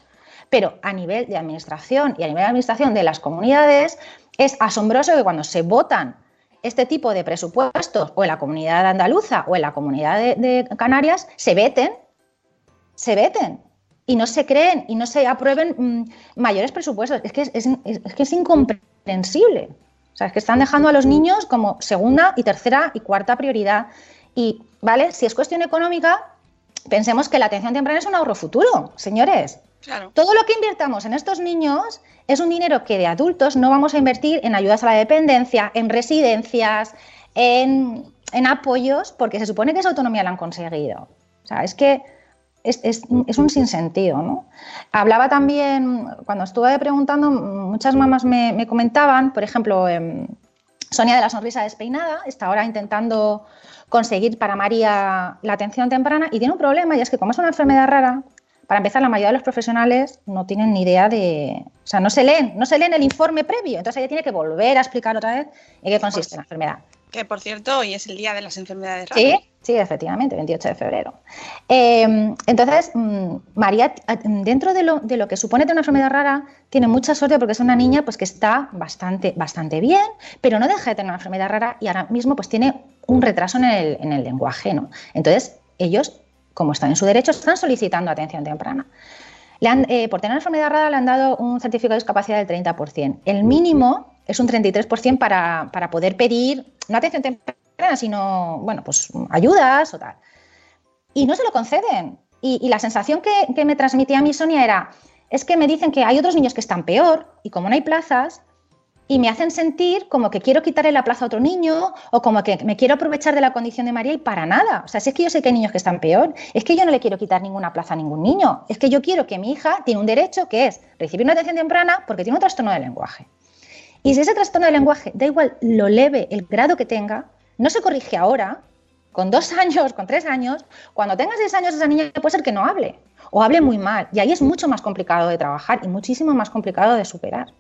Speaker 2: Pero a nivel de administración y a nivel de administración de las comunidades, es asombroso que cuando se votan este tipo de presupuestos, o en la comunidad andaluza o en la comunidad de, Canarias, se veten, se veten y no se creen y no se aprueben mm, mayores presupuestos. Es que es, es que es incomprensible. O sea, es que están dejando a los niños como segunda y tercera y cuarta prioridad. Y, ¿vale? Si es cuestión económica, pensemos que la atención temprana es un ahorro futuro, señores. Todo lo que invirtamos en estos niños es un dinero que de adultos no vamos a invertir en ayudas a la dependencia, en residencias, en, en apoyos, porque se supone que esa autonomía la han conseguido. O sea, es que es, un sinsentido. ¿no? Hablaba también, cuando estuve preguntando, muchas mamás me, comentaban, por ejemplo, em, Sonia de la Sonrisa Despeinada está ahora intentando conseguir para María la atención temprana y tiene un problema y es que como es una enfermedad rara, para empezar, la mayoría de los profesionales no tienen ni idea de, o sea, no se leen, no se leen el informe previo, entonces ella tiene que volver a explicar otra vez en qué consiste la enfermedad.
Speaker 1: Que por cierto, hoy es el día de las enfermedades raras.
Speaker 2: Sí, sí, efectivamente, 28 de febrero. Em, entonces, mm, María, dentro de lo, de lo, que supone tener una enfermedad rara, tiene mucha suerte porque es una niña pues, que está bastante, bastante bien, pero no deja de tener una enfermedad rara y ahora mismo pues, tiene un retraso en el, en el lenguaje. ¿no? Entonces, ellos, como están en su derecho, están solicitando atención temprana. Le han, eh, por tener una enfermedad rara le han dado un certificado de discapacidad del 30%. El mínimo es un 33% para, para poder pedir no atención temprana, sino, bueno, pues ayudas o tal. Y no se lo conceden. Y, la sensación que, que, me transmitía a mí Sonia era, es que me dicen que hay otros niños que están peor y como no hay plazas, y me hacen sentir como que quiero quitarle la plaza a otro niño o como que me quiero aprovechar de la condición de María y para nada. O sea, si es que yo sé que hay niños que están peor, es que yo no le quiero quitar ninguna plaza a ningún niño. Es que yo quiero que mi hija tiene un derecho que es recibir una atención temprana porque tiene un trastorno de lenguaje. Y si ese trastorno de lenguaje, da igual lo leve, el grado que tenga, no se corrige ahora, con dos [LAUGHS] años, con tres años, cuando tenga seis años esa niña puede ser que no hable o hable muy mal. Y ahí es mucho más complicado de trabajar y muchísimo más complicado de superar.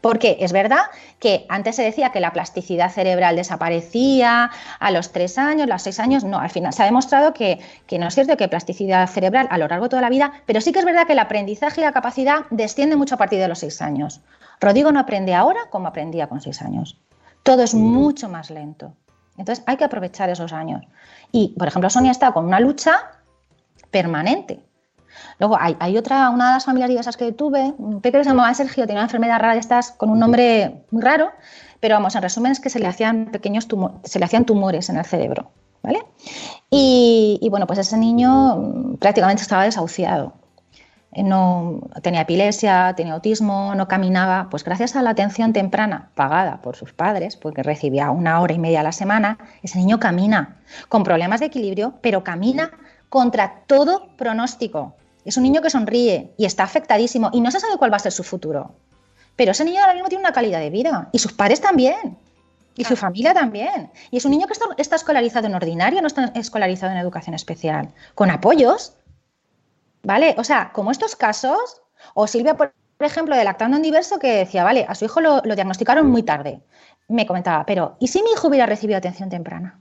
Speaker 2: Porque es verdad que antes se decía que la plasticidad cerebral desaparecía a los tres años, a los seis años, no, al final se ha demostrado que, que, no es cierto que plasticidad cerebral a lo largo de toda la vida, pero sí que es verdad que el aprendizaje y la capacidad desciende mucho a partir de los seis años. Rodrigo no aprende ahora como aprendía con seis años. Todo es mucho más lento. Entonces hay que aprovechar esos años. Y, por ejemplo, Sonia está con una lucha permanente Luego hay, otra, una de las familias diversas que tuve, un pequeño se llamaba Sergio, tenía una enfermedad rara de estas con un nombre muy raro, pero vamos, en resumen es que se le hacían pequeños tumores, se le hacían tumores en el cerebro, ¿vale? Y, bueno, pues ese niño mm, prácticamente estaba desahuciado. Eh, no tenía epilepsia, tenía autismo, no caminaba, pues gracias a la atención temprana pagada por sus padres, porque recibía una hora y media a la semana, ese niño camina con problemas de equilibrio, pero camina contra todo pronóstico. Es un niño que sonríe y está afectadísimo y no se sabe cuál va a ser su futuro. Pero ese niño ahora mismo tiene una calidad de vida y sus padres también. Y su familia también. Y es un niño que está, escolarizado en ordinario, no está escolarizado en educación especial, con apoyos. ¿Vale? O sea, como estos casos, o Silvia, por ejemplo, de Lactando en Diverso, que decía, vale, a su hijo lo, lo diagnosticaron muy tarde. Me comentaba, pero ¿y si mi hijo hubiera recibido atención temprana?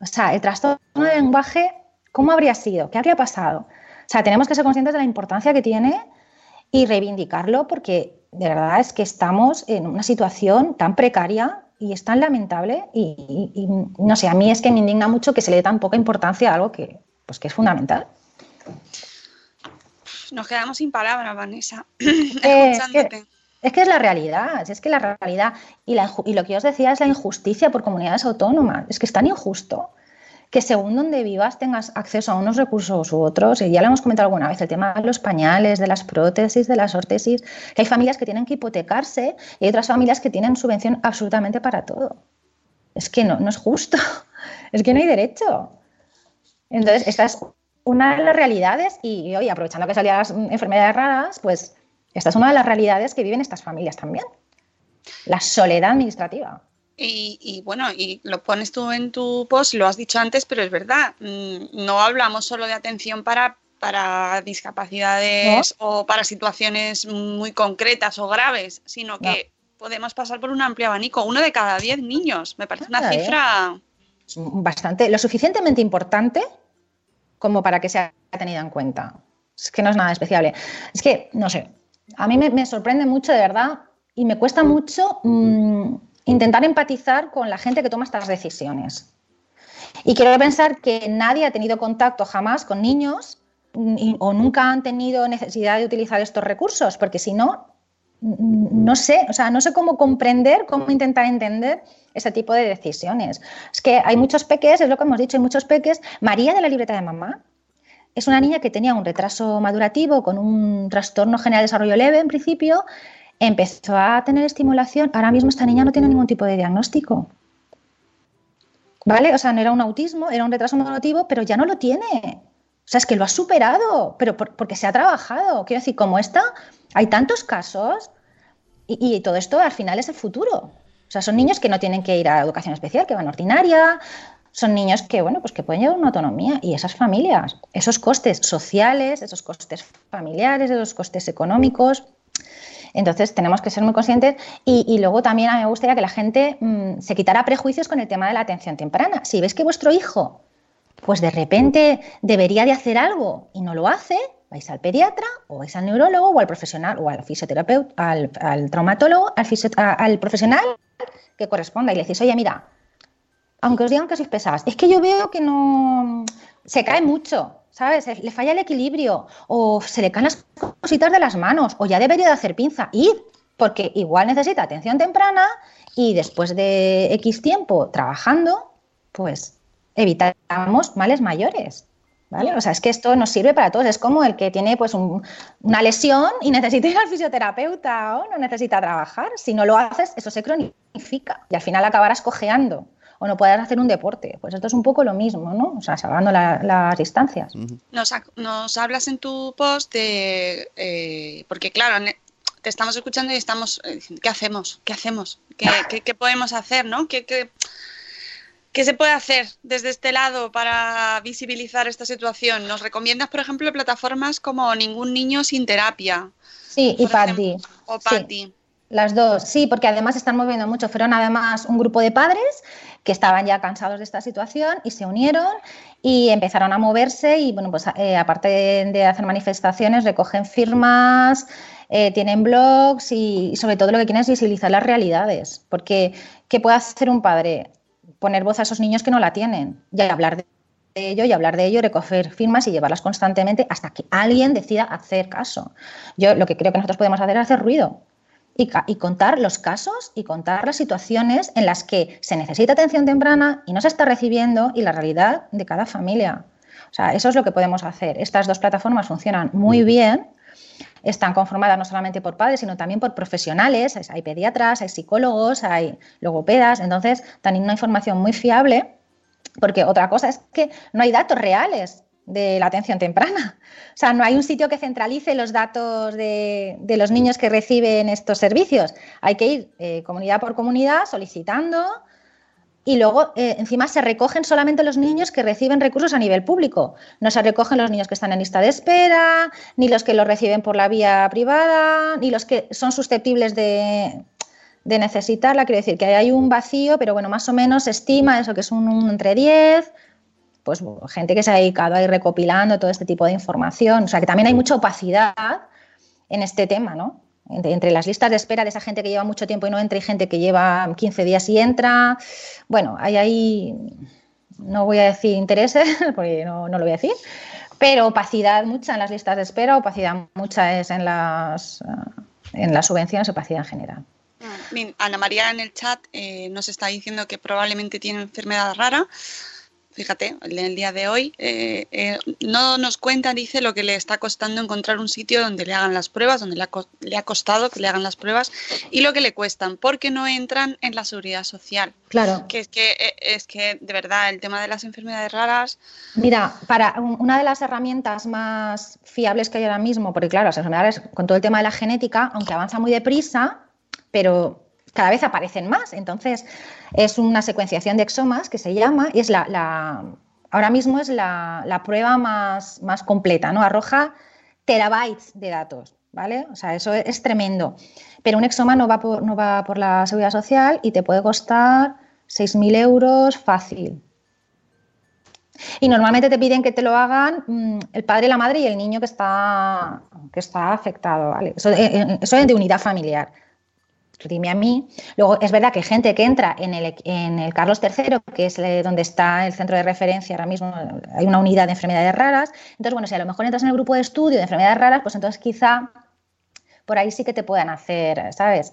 Speaker 2: O sea, el trastorno de lenguaje, ¿cómo habría sido? ¿Qué habría pasado? O sea, tenemos que ser conscientes de la importancia que tiene y reivindicarlo porque de verdad es que estamos en una situación tan precaria y es tan lamentable y, y- y, no sé, a mí es que me indigna mucho que se le dé tan poca importancia a algo que, pues, que es fundamental.
Speaker 1: Nos quedamos sin palabras, Vanessa. [CLEARS THROAT]
Speaker 2: Eh,
Speaker 1: Escuchándote.
Speaker 2: Es que es la realidad, es que la realidad y, la y lo que yo os decía es la injusticia por comunidades autónomas. Es que es tan injusto que según donde vivas tengas acceso a unos recursos u otros, y ya lo hemos comentado alguna vez, el tema de los pañales, de las prótesis, de las órtesis, que hay familias que tienen que hipotecarse y hay otras familias que tienen subvención absolutamente para todo. Es que no, no es justo, [LAUGHS] es que no hay derecho. Entonces, esta es una de las realidades y, hoy, aprovechando que salían las enfermedades raras, pues esta es una de las realidades que viven estas familias también. La soledad administrativa.
Speaker 1: Y, y, bueno, y lo pones tú en tu post, lo has dicho antes, pero es verdad, mm, no hablamos solo de atención para, para discapacidades o para situaciones muy concretas o graves, sino que podemos pasar por un amplio abanico. Uno de cada diez niños, me parece una
Speaker 2: ¿eh?
Speaker 1: cifra...
Speaker 2: Es bastante, lo suficientemente importante como para que sea tenida en cuenta. Es que no es nada despreciable. Es que, no sé, a mí me, me sorprende mucho, de verdad, y me cuesta mucho mm, intentar empatizar con la gente que toma estas decisiones. Y quiero pensar que nadie ha tenido contacto jamás con niños o nunca han tenido necesidad de utilizar estos recursos, porque si no, no sé, o sea, no sé cómo comprender, cómo intentar entender ese tipo de decisiones. Es que hay muchos peques, es lo que hemos dicho, hay muchos peques. María de la libreta de mamá es una niña que tenía un retraso madurativo con un trastorno general de desarrollo leve en principio, empezó a tener estimulación, ahora mismo esta niña no tiene ningún tipo de diagnóstico. ¿Vale? O sea, no era un autismo, era un retraso madurativo, pero ya no lo tiene. O sea, es que lo ha superado, pero por- porque se ha trabajado. Quiero decir, como esta, hay tantos casos y, y todo esto al final es el futuro. O sea, son niños que no tienen que ir a educación especial, que van a ordinaria, son niños que, bueno, pues que pueden llevar una autonomía y esas familias, esos costes sociales, esos costes familiares, esos costes económicos. Entonces tenemos que ser muy conscientes y, luego también a mí me gustaría que la gente mm, se quitara prejuicios con el tema de la atención temprana. Si ves que vuestro hijo, pues de repente debería de hacer algo y no lo hace, vais al pediatra o vais al neurólogo o al profesional o al fisioterapeuta, al, al traumatólogo, al, al profesional que corresponda y le decís, oye, mira, aunque os digan que sois pesadas, es que yo veo que no se cae mucho, ¿sabes? Le falla el equilibrio o se le caen las cositas de las manos o ya debería de hacer pinza. Ir, porque igual necesita atención temprana y después de X tiempo trabajando, pues evitamos males mayores. ¿Vale? O sea, es que esto nos sirve para todos. Es como el que tiene pues un- una lesión y [LAUGHS] necesita ir al fisioterapeuta o no necesita trabajar. Si no lo haces, eso se cronifica y al final acabarás cojeando o no podrás hacer un deporte. Pues esto es un poco lo mismo, ¿no? O sea, salvando la- las distancias.
Speaker 1: Nos, nos hablas en tu post de... eh, porque claro, te estamos escuchando y estamos eh, diciendo, ¿qué hacemos? ¿Qué hacemos? ¿Qué, qué- qué podemos hacer? ¿no? ¿Qué, qué, qué se puede hacer desde este lado para visibilizar esta situación? ¿Nos recomiendas, por ejemplo, plataformas como Ningún Niño sin Terapia?
Speaker 2: Sí, y Patty.
Speaker 1: O
Speaker 2: Sí.
Speaker 1: Patty.
Speaker 2: Las dos, sí, porque además están moviendo mucho. Fueron además un grupo de padres que estaban ya cansados de esta situación y se unieron y empezaron a moverse y, bueno, pues eh, aparte de, hacer manifestaciones, recogen firmas, eh, tienen blogs y, y sobre todo lo que quieren es visibilizar las realidades. Porque, ¿qué puede hacer un padre? Poner voz a esos niños que no la tienen y hablar de de ello y hablar de ello, recoger firmas y llevarlas constantemente hasta que alguien decida hacer caso. Yo lo que creo que nosotros podemos hacer es hacer ruido y, contar los casos y contar las situaciones en las que se necesita atención temprana y no se está recibiendo y la realidad de cada familia. O sea, eso es lo que podemos hacer. Estas dos plataformas funcionan muy bien. Están conformadas no solamente por padres, sino también por profesionales. Hay- Hay pediatras, hay psicólogos, hay logopedas. Entonces, dan una información muy fiable porque otra cosa es que no hay datos reales de la atención temprana. O sea, no hay un sitio que centralice los datos de, de los niños que reciben estos servicios. Hay que ir eh, comunidad por comunidad solicitando y luego eh, encima se recogen solamente los niños que reciben recursos a nivel público. No se recogen los niños que están en lista de espera, ni los que los reciben por la vía privada, ni los que son susceptibles de, de necesitarla. Quiero decir que hay un vacío, pero bueno, más o menos se estima eso que es un, entre 10, pues gente que se ha dedicado a ir recopilando todo este tipo de información. O sea, que también hay mucha opacidad en este tema, ¿no? Entre, entre, las listas de espera de esa gente que lleva mucho tiempo y no entra y gente que lleva 15 días y entra. Bueno, hay ahí, no voy a decir intereses, [LAUGHS] porque no, no lo voy a decir, pero opacidad mucha en las listas de espera, opacidad mucha es en las, en las subvenciones, opacidad en general.
Speaker 1: Ana María en el chat eh, nos está diciendo que probablemente tiene enfermedad rara fíjate, en el día de hoy, eh, eh, no nos cuenta, dice, lo que le está costando encontrar un sitio donde le hagan las pruebas, donde le ha, le ha, costado que le hagan las pruebas y lo que le cuestan, porque no entran en la seguridad social.
Speaker 2: Claro.
Speaker 1: Que es que, eh, es que de verdad, el tema de las enfermedades raras.
Speaker 2: Mira, para una de las herramientas más fiables que hay ahora mismo, porque claro, las enfermedades con todo el tema de la genética, aunque avanza muy deprisa, pero cada vez aparecen más. Entonces, es una secuenciación de exomas que se llama y es la, la ahora mismo es la, prueba más, más completa, ¿no? Arroja terabytes de datos, ¿vale? O sea, eso es, tremendo. Pero un exoma no va, por, no va por la seguridad social y te puede costar 6.000 euros fácil. Y normalmente te piden que te lo hagan mmm, el padre, la madre y el niño que está, que está afectado, ¿vale? Eso, eh, eso es de unidad familiar dime a mí. Luego, es verdad que hay gente que entra en el, en el Carlos III, que es donde está el centro de referencia ahora mismo, hay una unidad de enfermedades raras. Entonces, bueno, si a lo mejor entras en el grupo de estudio de enfermedades raras, pues entonces quizá por ahí sí que te puedan hacer, ¿sabes?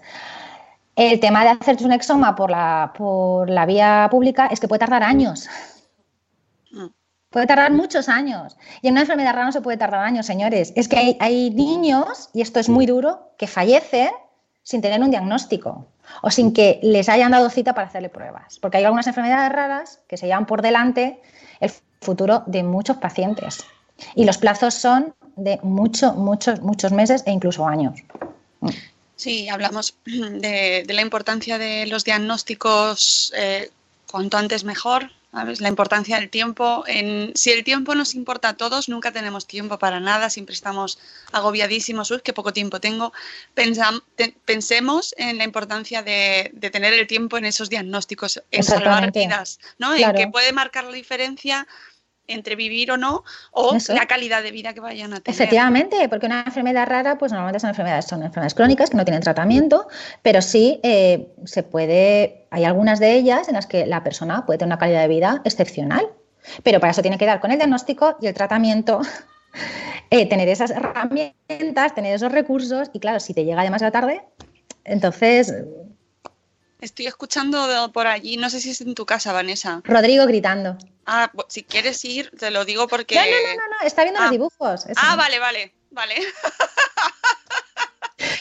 Speaker 2: El tema de hacerte un exoma por la, por la vía pública es que puede tardar años. Puede tardar muchos años. Y en una enfermedad rara no se puede tardar años, señores. Es que hay, hay niños, y esto es muy duro, que fallecen sin tener un diagnóstico o sin que les hayan dado cita para hacerle pruebas. Porque hay algunas enfermedades raras que se llevan por delante el futuro de muchos pacientes. Y los plazos son de muchos, muchos, muchos meses e incluso años.
Speaker 1: Sí, hablamos de, de la importancia de los diagnósticos eh, cuanto antes mejor, ¿sabes? La importancia del tiempo. En, si el tiempo nos importa a todos, nunca tenemos tiempo para nada, siempre estamos agobiadísimos, uy, qué poco tiempo tengo. Pensam, te, pensemos en la importancia de, de, tener el tiempo en esos diagnósticos, en salvar vidas, ¿no? Claro. En que puede marcar la diferencia entre vivir o no, o Eso. la calidad de vida que vayan a tener.
Speaker 2: Efectivamente, porque una enfermedad rara, pues normalmente son enfermedades, son enfermedades crónicas que no tienen tratamiento, pero sí eh, se puede, hay algunas de ellas en las que la persona puede tener una calidad de vida excepcional, pero para eso tiene que dar con el diagnóstico y el tratamiento. [LAUGHS] Eh, tener esas herramientas, tener esos recursos y claro, si te llega demasiado tarde, entonces
Speaker 1: Estoy escuchando por allí, no sé si es en tu casa, Vanessa.
Speaker 2: Rodrigo gritando.
Speaker 1: Ah, si quieres ir, te lo digo porque.
Speaker 2: No, no, no, no, no. está viendo
Speaker 1: ah.
Speaker 2: los dibujos.
Speaker 1: Eso. Ah, vale, vale, vale.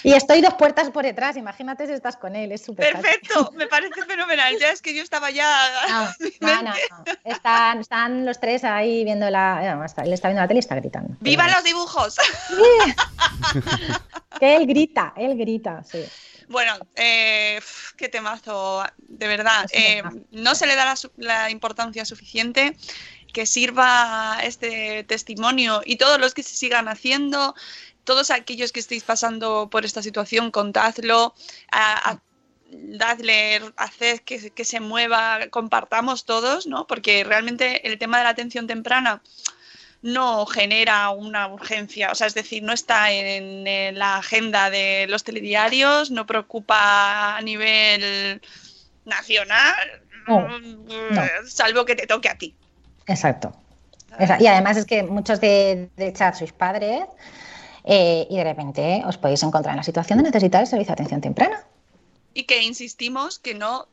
Speaker 2: Y estoy dos puertas por detrás, imagínate si estás con él, es súper
Speaker 1: Perfecto, me parece fenomenal. Ya es que yo estaba ya. [LAUGHS]
Speaker 2: Ah, no, no, no. Están, están, los tres ahí viendo la. No, está, él está viendo la tele y está gritando.
Speaker 1: ¡Vivan los dibujos!
Speaker 2: Sí. [LAUGHS] que él grita, él grita, sí.
Speaker 1: Bueno, eh, qué temazo, de verdad. Eh, no se le da la, la, importancia suficiente que sirva este testimonio y todos los que se sigan haciendo, todos aquellos que estéis pasando por esta situación, contadlo. A, a, dadle, haced que, que, se mueva, compartamos todos, ¿no? Porque realmente el tema de la atención temprana no genera una urgencia, o sea, es decir, no está en, en, la agenda de los telediarios, no preocupa a nivel nacional,
Speaker 2: no, no.
Speaker 1: salvo que te toque a ti.
Speaker 2: Exacto. Y además es que muchos de, de chat sois padres eh, y de repente os podéis encontrar en la situación de necesitar el servicio de atención temprana.
Speaker 1: y que insistimos que no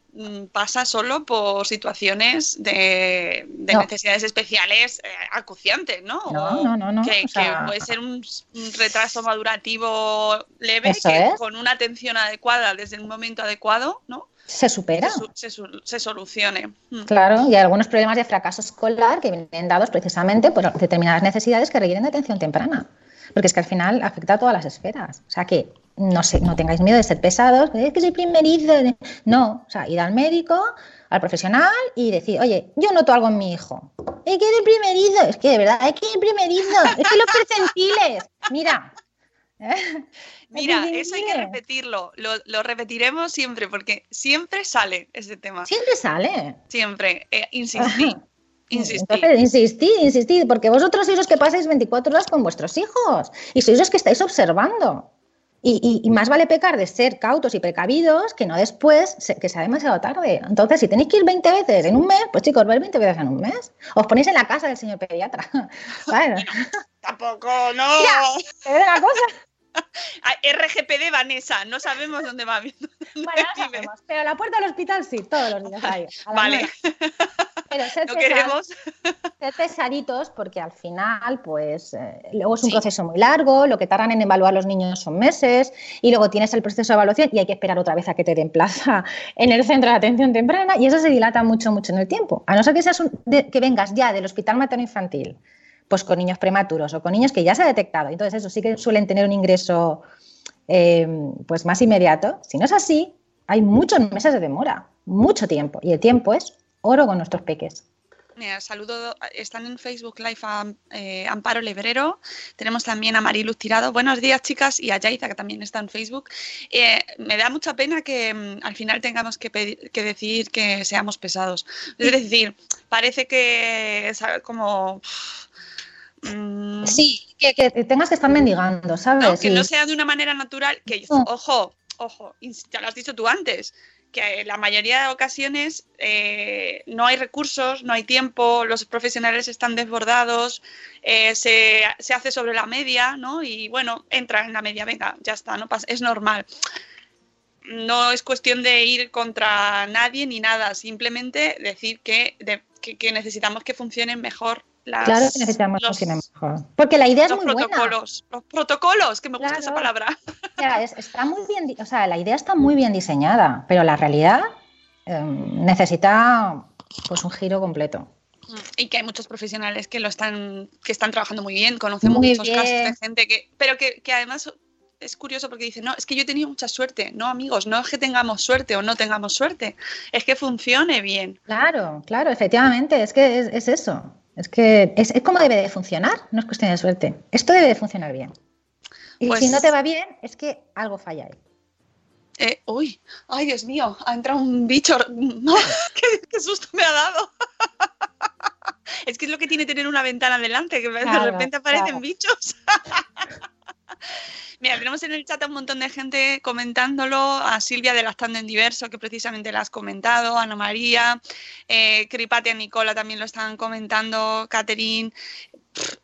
Speaker 1: pasa solo por situaciones de, de
Speaker 2: No.
Speaker 1: necesidades especiales eh, acuciantes, ¿no?
Speaker 2: No, no, no, no,
Speaker 1: Que,
Speaker 2: o sea-
Speaker 1: que puede ser un, un retraso madurativo leve
Speaker 2: Eso
Speaker 1: que
Speaker 2: es.
Speaker 1: con una atención adecuada desde un momento adecuado, ¿no?
Speaker 2: Se supera.
Speaker 1: Se, se solucione. Mm.
Speaker 2: Claro, y hay algunos problemas de fracaso escolar que vienen dados precisamente por determinadas necesidades que requieren de atención temprana. Porque es que al final afecta a todas las esferas. O sea que no, sé, no tengáis miedo de ser pesados, es que soy primerizo. de-". No, o sea, ir al médico, al profesional y decir, oye, yo noto algo en mi hijo. Es que eres primerizo, es que de verdad, es que eres primerizo, es que los percentiles. Mira. [LAUGHS] ¿eh?
Speaker 1: Mira,
Speaker 2: Es
Speaker 1: eso hay que repetirlo. Lo, lo repetiremos siempre porque siempre sale ese tema.
Speaker 2: Siempre sale.
Speaker 1: Siempre. Eh, insistí. [LAUGHS] Insistí.
Speaker 2: Entonces, insistid, insistid, porque vosotros sois los que pasáis 24 horas con vuestros hijos y sois los que estáis observando. Y, y- y más vale pecar de ser cautos y precavidos que no después se- que sea demasiado tarde. Entonces, si tenéis que ir 20 veces en un mes, pues chicos, vais 20 veces en un mes. Os ponéis en la casa del señor pediatra. [LAUGHS]
Speaker 1: Tampoco, no.
Speaker 2: ¿Te veo una cosa? [LAUGHS]
Speaker 1: RGPD Vanessa, no sabemos dónde va. [LAUGHS] dónde
Speaker 2: Bueno, sabemos, pero la puerta del hospital sí, todos los días ahí.
Speaker 1: Vale.
Speaker 2: Pero sed
Speaker 1: no.
Speaker 2: Sed pesaditos porque al final, pues, eh, luego es un
Speaker 1: Sí.
Speaker 2: proceso muy largo, lo que tardan en evaluar los niños son meses y luego tienes el proceso de evaluación y hay que esperar otra vez a que te den plaza [LAUGHS] en el centro de atención temprana y eso se dilata mucho, mucho en el tiempo. A no ser que, seas un- de- que vengas ya del hospital materno-infantil, pues con niños prematuros o con niños que ya se ha detectado. Entonces, eso sí que suelen tener un ingreso eh, pues más inmediato. Si no es así, hay muchos meses de demora, mucho tiempo. Y el tiempo es oro con nuestros peques.
Speaker 1: Mira, saludo, están en Facebook Live a eh, Amparo Lebrero, tenemos también a Mariluz Tirado. Buenos días, chicas, y a Yaiza, que también está en Facebook. Eh, me da mucha pena que mm, al final tengamos que, pedir- que decir que seamos pesados. Es decir, parece que es como... mm,
Speaker 2: Sí, que, que tengas que estar mendigando, ¿sabes?
Speaker 1: ¿no? que no sea de una manera natural, que
Speaker 2: No.
Speaker 1: ojo, ojo, ya lo has dicho tú antes, que en la mayoría de ocasiones eh, no hay recursos, no hay tiempo, los profesionales están desbordados, eh, se, se hace sobre la media, ¿no? Y bueno, entra en la media, venga, ya está, no pasa, es normal. No es cuestión de ir contra nadie ni nada, simplemente decir que, de- que, que necesitamos que funcionen mejor las,
Speaker 2: Claro que necesitamos
Speaker 1: los,
Speaker 2: mejor. Porque la idea es muy buena.
Speaker 1: protocolos. Los protocolos, que me gusta esa palabra.
Speaker 2: Es- está muy bien, o sea, la idea está muy bien diseñada, pero la realidad eh, necesita pues un giro completo.
Speaker 1: Y que hay muchos profesionales que lo están, que están trabajando muy bien, conocemos
Speaker 2: Muy
Speaker 1: muchos casos de gente que, pero que, que además es curioso porque dicen, no, es que yo he tenido mucha suerte. No, amigos, no es que tengamos suerte o no tengamos suerte, es que funcione bien.
Speaker 2: Claro, claro, efectivamente, es que es, es eso. Es que es, es como debe de funcionar, no es cuestión de suerte. Esto debe de funcionar bien. Y
Speaker 1: Pues-
Speaker 2: si no te va bien, es que algo falla ahí.
Speaker 1: Eh, uy, ay Dios mío, ha entrado un bicho. [LAUGHS] ¿Qué, qué susto me ha dado. [LAUGHS] es que es lo que tiene tener una ventana delante, que de
Speaker 2: Claro,
Speaker 1: repente aparecen
Speaker 2: claro.
Speaker 1: bichos. [LAUGHS] Mira, tenemos en el chat a un montón de gente comentándolo, a Silvia de Lactando en Diverso, que precisamente la has comentado, Ana María, eh, Cripate y Nicola también lo están comentando, Catherine.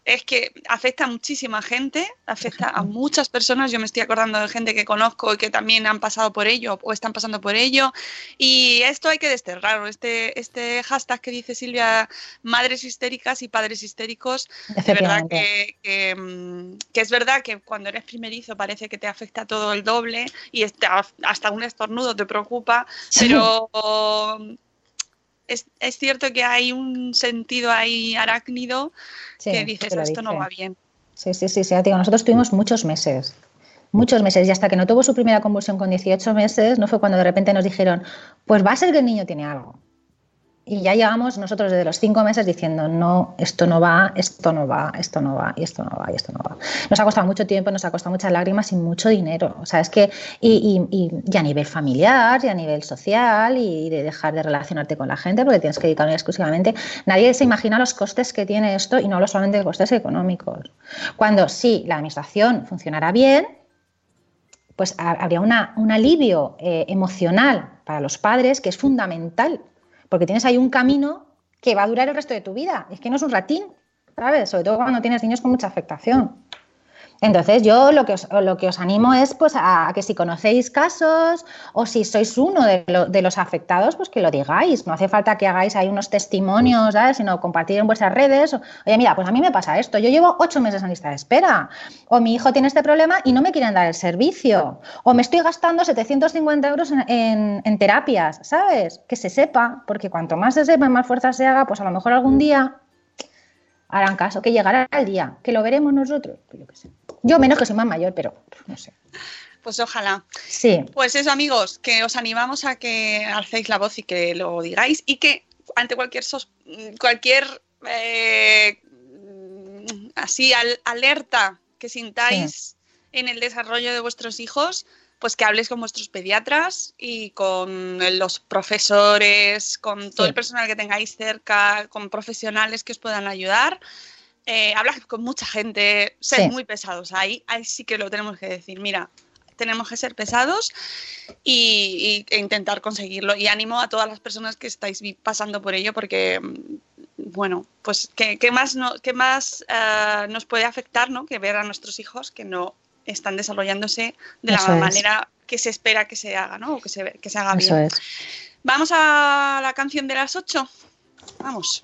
Speaker 1: Es que afecta a muchísima gente, afecta a muchas personas. Yo me estoy acordando de gente que conozco y que también han pasado por ello o están pasando por ello. Y esto hay que desterrarlo. Este, este hashtag que dice Silvia, madres histéricas y padres histéricos, de verdad
Speaker 2: Efectivamente.
Speaker 1: que, que, mm, que es verdad que cuando eres primerizo parece que te afecta todo el doble y hasta un estornudo te preocupa,
Speaker 2: Sí.
Speaker 1: pero es, es cierto que hay un sentido ahí arácnido
Speaker 2: Sí,
Speaker 1: que dices, esto no va bien.
Speaker 2: Sí, sí, sí, sí, digo, nosotros tuvimos muchos meses, muchos meses, y hasta que no tuvo su primera convulsión con 18 meses, no fue cuando de repente nos dijeron, pues va a ser que el niño tiene algo. Y ya llevamos nosotros desde los cinco meses diciendo, no, esto no va, esto no va, esto no va, y esto no va, y esto no va. Nos ha costado mucho tiempo, nos ha costado muchas lágrimas y mucho dinero. O sea, es que, y, y- a nivel familiar, y a nivel social, y de dejar de relacionarte con la gente, porque tienes que dedicar exclusivamente. Nadie se imagina los costes que tiene esto, y no hablo solamente de costes económicos. Cuando sí, la administración funcionará bien, pues ha- habría una- un alivio eh, emocional para los padres que es fundamental, porque tienes ahí un camino que va a durar el resto de tu vida. Es que no es un ratín, ¿sabes? Sobre todo cuando tienes niños con mucha afectación. Entonces, yo lo que os, lo que os animo es pues, a, a que si conocéis casos o si sois uno de, lo- de los afectados, pues que lo digáis. No hace falta que hagáis ahí unos testimonios, ¿sabes? sino compartir en vuestras redes. Oye, mira, pues a mí me pasa esto. Yo llevo ocho meses en lista de espera. O mi hijo tiene este problema y no me quieren dar el servicio. O me estoy gastando 750 euros en, en- en terapias, ¿sabes? Que se sepa, porque cuanto más se sepa y más fuerza se haga, pues a lo mejor algún día harán caso, que llegará el día, que lo veremos nosotros. que Yo, qué sé. Yo menos que soy más mayor, pero no sé.
Speaker 1: Pues ojalá.
Speaker 2: Sí,
Speaker 1: Pues eso, amigos, que os animamos a que alcéis la voz y que lo digáis y que ante cualquier sos- cualquier eh, así al- alerta que sintáis en el desarrollo de vuestros hijos, pues que habléis con vuestros pediatras y con los profesores, con todo
Speaker 2: Sí.
Speaker 1: el personal que tengáis cerca, con profesionales que os puedan ayudar. Eh, hablad con mucha gente,
Speaker 2: Sí.
Speaker 1: muy pesados ahí, ahí sí que lo tenemos que decir. Mira, tenemos que ser pesados y, y- e intentar conseguirlo. Y ánimo a todas las personas que estáis pasando por ello, porque, mm, bueno, pues, ¿qué, qué más, no, qué más ah, nos puede afectar, ¿no? Que ver a nuestros hijos que no están desarrollándose de
Speaker 2: Eso
Speaker 1: la
Speaker 2: es.
Speaker 1: manera que se espera que se haga, ¿no? O que se, que se haga
Speaker 2: eso
Speaker 1: bien.
Speaker 2: es.
Speaker 1: Vamos a la canción de las 8. Vamos.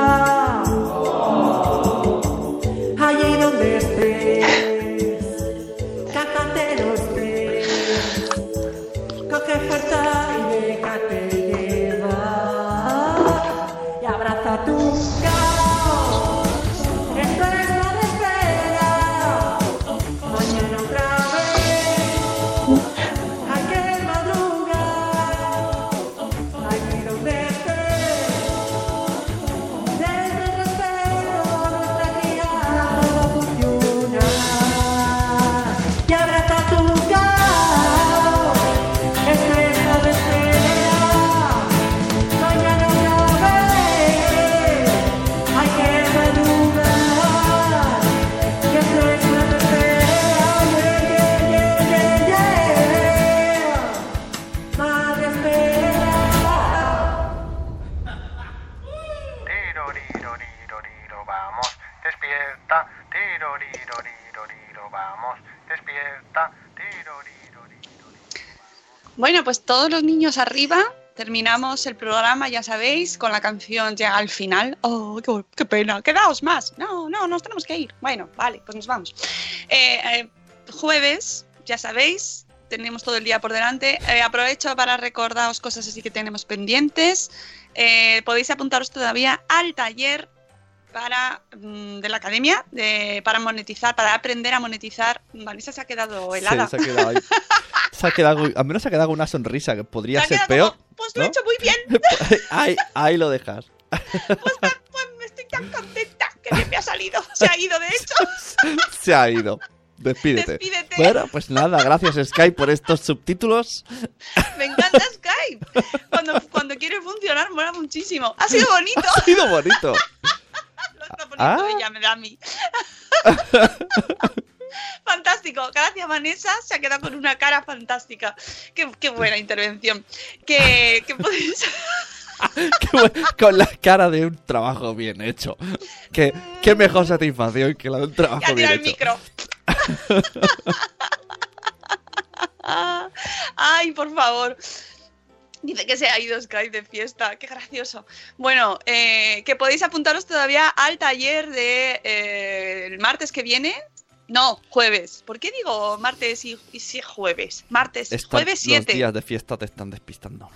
Speaker 1: pues todos los niños arriba. Terminamos el programa, ya sabéis, con la canción ya al final. ¡Oh, qué, pena! ¡Quedaos más! No, no, nos tenemos que ir. Bueno, vale, pues nos vamos. Eh, eh, jueves, ya sabéis, tenemos todo el día por delante. Eh, aprovecho para recordaros cosas así que tenemos pendientes. Podéis apuntaros todavía al taller para, mm, de la academia de, para monetizar, para aprender a monetizar. Vanessa se ha quedado helada.
Speaker 3: Sí, se ha quedado ahí. [LAUGHS] Se ha quedado, al menos se ha quedado una sonrisa que podría
Speaker 1: Se
Speaker 3: ser peor.
Speaker 1: como, pues lo he hecho muy bien. [LAUGHS]
Speaker 3: ahí, ahí lo dejas.
Speaker 1: Pues, ta- pues me estoy tan contenta que bien me ha salido. [LAUGHS] Se ha ido, de hecho.
Speaker 3: Se ha ido. Despídete.
Speaker 1: Despídete.
Speaker 3: Bueno, pues nada, gracias Sky por estos subtítulos.
Speaker 1: Me encanta Skype. Cuando, cuando quiere funcionar, mola muchísimo. Ha sido bonito.
Speaker 3: Ha sido bonito. [LAUGHS]
Speaker 1: Lo está poniendo
Speaker 3: Ah.
Speaker 1: ella, me da a mí. [LAUGHS] Fantástico. Gracias, Vanessa. Se ha quedado con una cara fantástica. Qué, qué buena intervención. Que, que podéis... [LAUGHS]
Speaker 3: Con la cara de un trabajo bien hecho. Qué, qué mejor satisfacción que la de un trabajo
Speaker 1: Ya
Speaker 3: bien
Speaker 1: el
Speaker 3: hecho.
Speaker 1: micro. Ay, por favor. [LAUGHS] Dice que se ha ido Skype de fiesta. Qué gracioso. Bueno, eh, que podéis apuntaros todavía al taller de eh, el martes que viene. No, jueves. ¿Por qué digo martes y, y sí jueves? Martes, jueves
Speaker 3: los
Speaker 1: 7.
Speaker 3: días de fiesta te están despistando.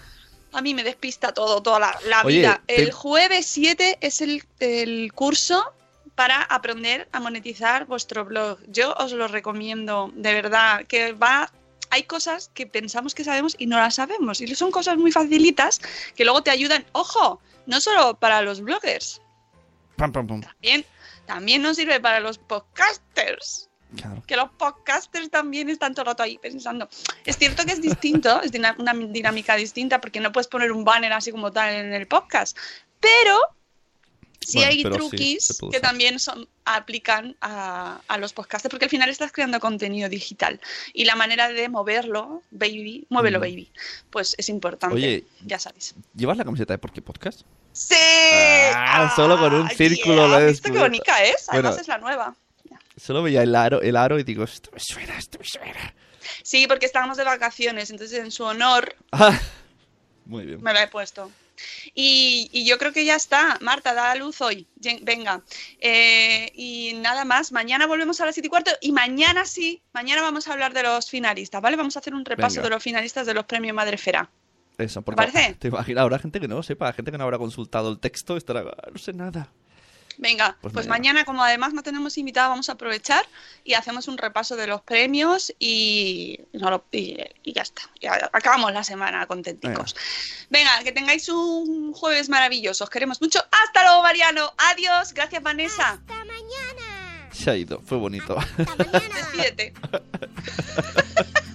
Speaker 1: A mí me despista todo, toda la, la
Speaker 3: Oye,
Speaker 1: vida.
Speaker 3: te-
Speaker 1: El jueves 7 es el, el curso para aprender a monetizar vuestro blog. Yo os lo recomiendo, de verdad, que va... Hay cosas que pensamos que sabemos y no las sabemos. Y son cosas muy facilitas que luego te ayudan. Ojo, no solo para los bloggers,
Speaker 3: Pam, pam, pam.
Speaker 1: también, también nos sirve para los podcasters
Speaker 3: Claro.
Speaker 1: que los podcasters también están todo el rato ahí pensando. Es cierto que es distinto, es una dinámica distinta porque no puedes poner un banner así como tal en el podcast, pero Sí
Speaker 3: Bueno,
Speaker 1: hay
Speaker 3: sí,
Speaker 1: truquis
Speaker 3: puede
Speaker 1: que también son, aplican a, a los podcasts, porque al final estás creando contenido digital y la manera de moverlo, baby, muévelo,
Speaker 3: Mm.
Speaker 1: baby, pues es importante,
Speaker 3: Oye,
Speaker 1: ya sabes.
Speaker 3: ¿Llevas la camiseta de Por qué Podcast?
Speaker 1: ¡Sí!
Speaker 3: Ah, solo con un círculo
Speaker 1: yeah.
Speaker 3: lo he
Speaker 1: ¿Has visto qué bonita es? Además
Speaker 3: Bueno.
Speaker 1: es la nueva.
Speaker 3: Solo veía el aro, el aro y digo, esto me suena, esto me suena.
Speaker 1: Sí, porque estábamos de vacaciones, entonces en su honor
Speaker 3: Ah, [LAUGHS] muy bien.
Speaker 1: me la he puesto. Y, y yo creo que ya está. Marta, da a luz hoy. Venga. Eh, y nada más. Mañana volvemos a las 7 y cuarto. Y mañana sí, mañana vamos a hablar de los finalistas, ¿vale? Vamos a hacer un repaso
Speaker 3: Venga.
Speaker 1: de los finalistas de los premios Madrefera.
Speaker 3: Eso, porque
Speaker 1: parece? [LAUGHS]
Speaker 3: te imaginas, habrá gente que no lo sepa, gente que no habrá consultado el texto, estará, "Ah, no sé nada.
Speaker 1: Venga,
Speaker 3: Pues
Speaker 1: pues,
Speaker 3: mañana.
Speaker 1: mañana. como además no tenemos invitada, vamos a aprovechar y hacemos un repaso de los premios y, no lo- y, y ya está. Ya acabamos la semana contenticos. Venga, que tengáis un jueves maravilloso. Os queremos mucho. Hasta luego, Mariano. Adiós. Gracias, Vanessa.
Speaker 3: Se ha ido, fue bonito.
Speaker 1: Despídete. [LAUGHS] [LAUGHS]